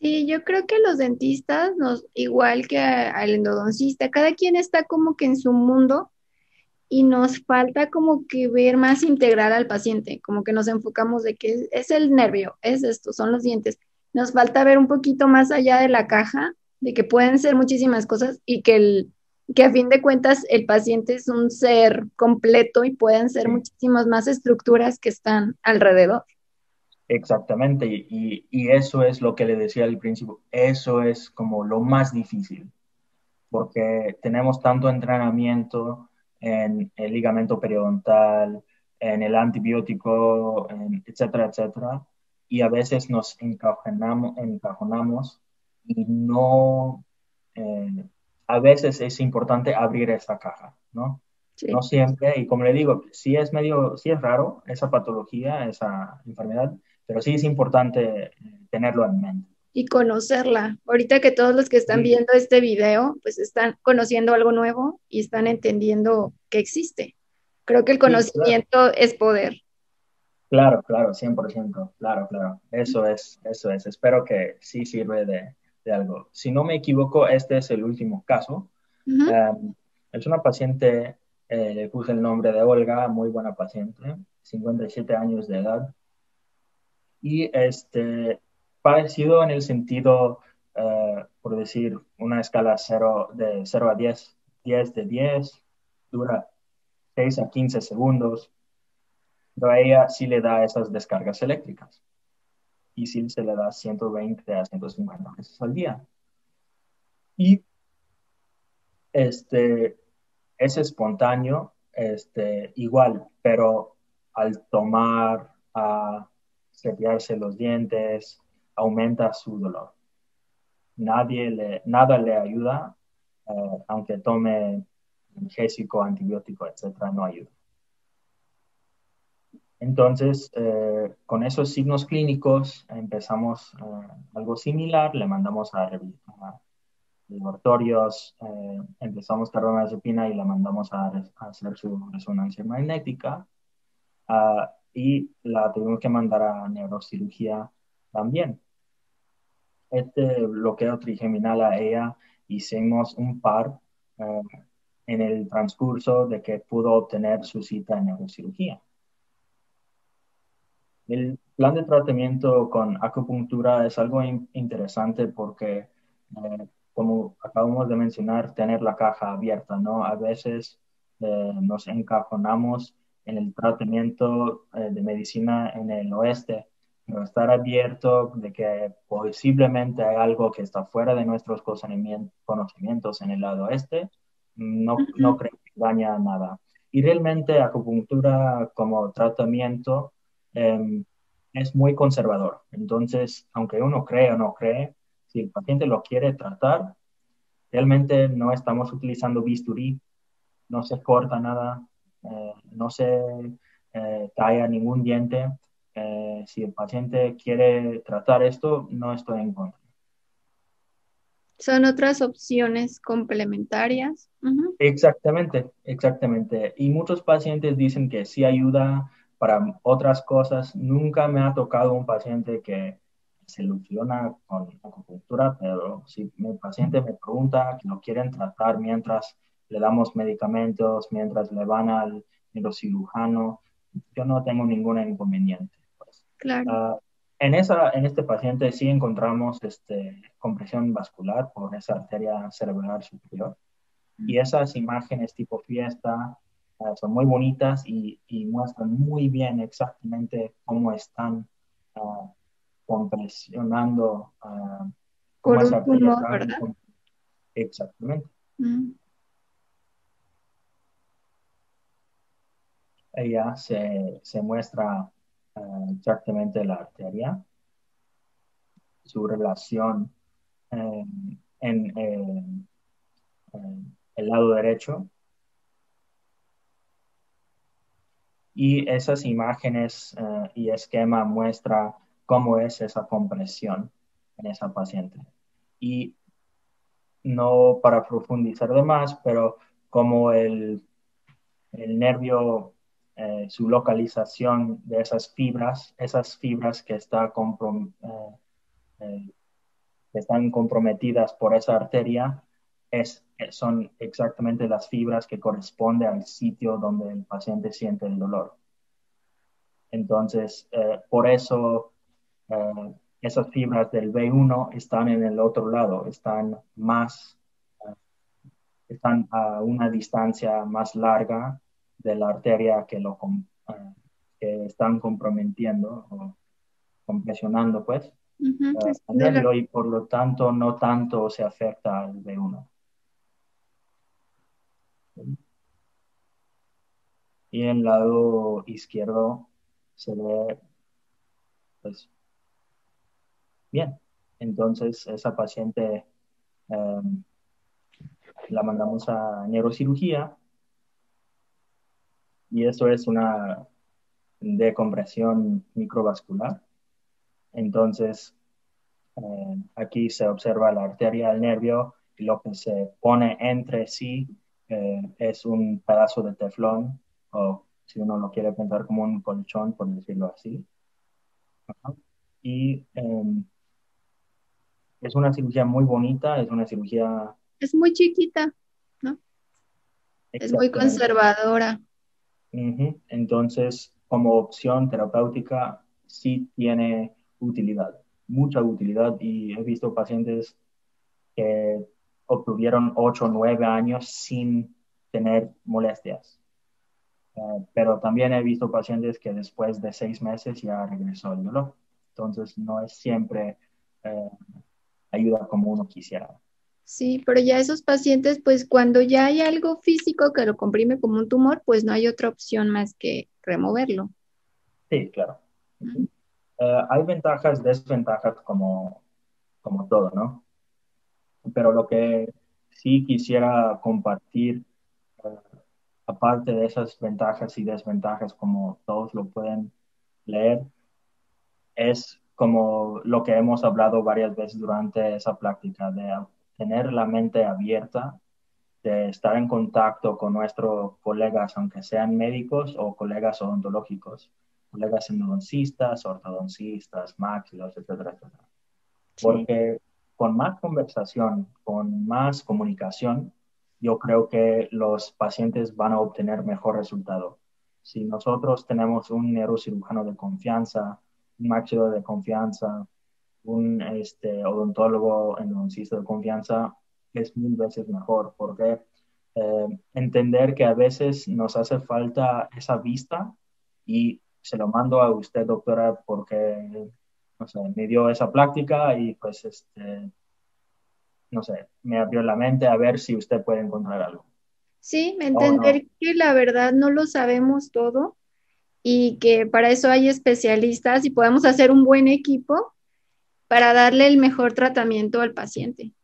Sí, yo creo que los dentistas, nos, igual que al endodoncista, cada quien está como que en su mundo y nos falta como que ver más integral al paciente, como que nos enfocamos de que es el nervio, es esto, son los dientes. Nos falta ver un poquito más allá de la caja, de que pueden ser muchísimas cosas y que el, que a fin de cuentas el paciente es un ser completo y pueden ser muchísimas más estructuras que están alrededor. Exactamente, y, y, eso es lo que le decía al principio, eso es como lo más difícil, porque tenemos tanto entrenamiento en el ligamento periodontal, en el antibiótico, etcétera, etcétera, y a veces nos encajonamos, encajonamos y no eh, a veces es importante abrir esa caja, ¿no? No siempre, y como le digo, sí es medio, sí es raro esa patología, esa enfermedad, pero sí es importante eh, tenerlo en mente. Y conocerla. Ahorita que todos los que están viendo este video, pues están conociendo algo nuevo y están entendiendo que existe. Creo que el conocimiento es poder. Claro, claro, 100%, claro, claro. Eso es, eso es. Espero que sí sirve de, algo. Si no me equivoco, este es el último caso. Em, es una paciente, eh, le puse el nombre de Olga, muy buena paciente, 57 años de edad. Y este, parecido en el sentido, eh, por decir, una escala 0 de 0 a 10, 10 de 10, dura 6 a 15 segundos. pero a ella sí le da esas descargas eléctricas sí se le da 120 a 150 veces al día. Y este, es espontáneo, este, igual, pero al tomar, a cepillarse los dientes, aumenta su dolor. Nadie le, nada le ayuda, eh, aunque tome analgésico, antibiótico, etcétera, no ayuda. Entonces, eh, con esos signos clínicos empezamos eh, algo similar, le mandamos a, a laboratorios, eh, empezamos carbamazepina y la mandamos a, hacer su resonancia magnética ah, y la tuvimos que mandar a neurocirugía también. Este bloqueo trigeminal a ella hicimos un par en el transcurso de que pudo obtener su cita en neurocirugía. El plan de tratamiento con acupuntura es algo interesante porque, eh, como acabamos de mencionar, tener la caja abierta, ¿no? A veces eh, nos encajonamos en el tratamiento eh, de medicina en el oeste, pero estar abierto de que posiblemente hay algo que está fuera de nuestros conocimientos en el lado oeste, no, no creo que daña nada. Y realmente acupuntura como tratamiento Em, es muy conservador. Entonces, aunque uno cree o no cree, si el paciente lo quiere tratar, realmente no estamos utilizando bisturí, no se corta nada, eh, no se eh, talla ningún diente. Eh, si el paciente quiere tratar esto, no estoy en contra. Son otras opciones complementarias. Exactamente, exactamente. Y muchos pacientes dicen que sí ayuda para otras cosas, nunca me ha tocado un paciente que se ilusiona con acupuntura, pero si mi paciente me pregunta que lo quieren tratar mientras le damos medicamentos, mientras le van al neurocirujano, yo no tengo ningún inconveniente. Pues. Claro. Ah, en, esa, en este paciente sí encontramos este, compresión vascular por esa arteria cerebral superior. Y esas imágenes tipo fiesta son muy bonitas y, muestran muy bien exactamente cómo están uh, compresionando uh, Por un pulmón, ¿verdad? Exactamente. Mm. Ella se, se muestra uh, exactamente la arteria, su relación en, en el lado derecho y esas imágenes eh, y esquema muestra cómo es esa compresión en esa paciente. Y no para profundizar de más, pero como el, el nervio, eh, su localización de esas fibras, esas fibras que, está eh, que están comprometidas por esa arteria, es, son exactamente las fibras que corresponden al sitio donde el paciente siente el dolor. Entonces, eh, por eso eh, esas fibras del B1 están en el otro lado, están más, eh, están a una distancia más larga de la arteria que lo que están comprometiendo o compresionando, pues. y por lo tanto no tanto se afecta al B1. Y en el lado izquierdo se ve, pues, bien. Entonces, esa paciente em, la mandamos a neurocirugía y eso es una decompresión microvascular. Entonces, em, aquí se observa la arteria del nervio y lo que se pone entre sí eh, es un pedazo de teflón, o si uno lo quiere pensar como un colchón, por decirlo así. Y em, es una cirugía muy bonita, es una cirugía... Es muy chiquita, ¿no? Es muy conservadora. Entonces, como opción terapéutica, sí tiene utilidad, mucha utilidad. Y he visto pacientes que obtuvieron 8 o 9 años sin tener molestias. Eh, pero también he visto pacientes que después de seis meses ya regresó el dolor. Entonces, no es siempre eh, ayuda como uno quisiera. Sí, pero ya esos pacientes, pues cuando ya hay algo físico que lo comprime como un tumor, pues no hay otra opción más que removerlo. Sí, claro. Eh, hay ventajas, desventajas como, como todo, ¿no? Pero lo que sí quisiera compartir, aparte de esas ventajas y desventajas, como todos lo pueden leer, es como lo que hemos hablado varias veces durante esa práctica, de tener la mente abierta, de estar en contacto con nuestros colegas, aunque sean médicos o colegas odontológicos, colegas endodoncistas, ortodoncistas, máxilos, etcétera, etcétera. Porque con más conversación, con más comunicación, yo creo que los pacientes van a obtener mejor resultado. Si nosotros tenemos un neurocirujano de confianza, un máximo de confianza, un este, odontólogo endodoncista de confianza, es mil veces mejor, porque eh, entender que a veces nos hace falta esa vista y se lo mando a usted, doctora, porque, no sé, me dio esa práctica y pues, este, no sé, me abrió la mente a ver si usted puede encontrar algo. Sí, entender que la verdad no lo sabemos todo y que para eso hay especialistas y podemos hacer un buen equipo para darle el mejor tratamiento al paciente.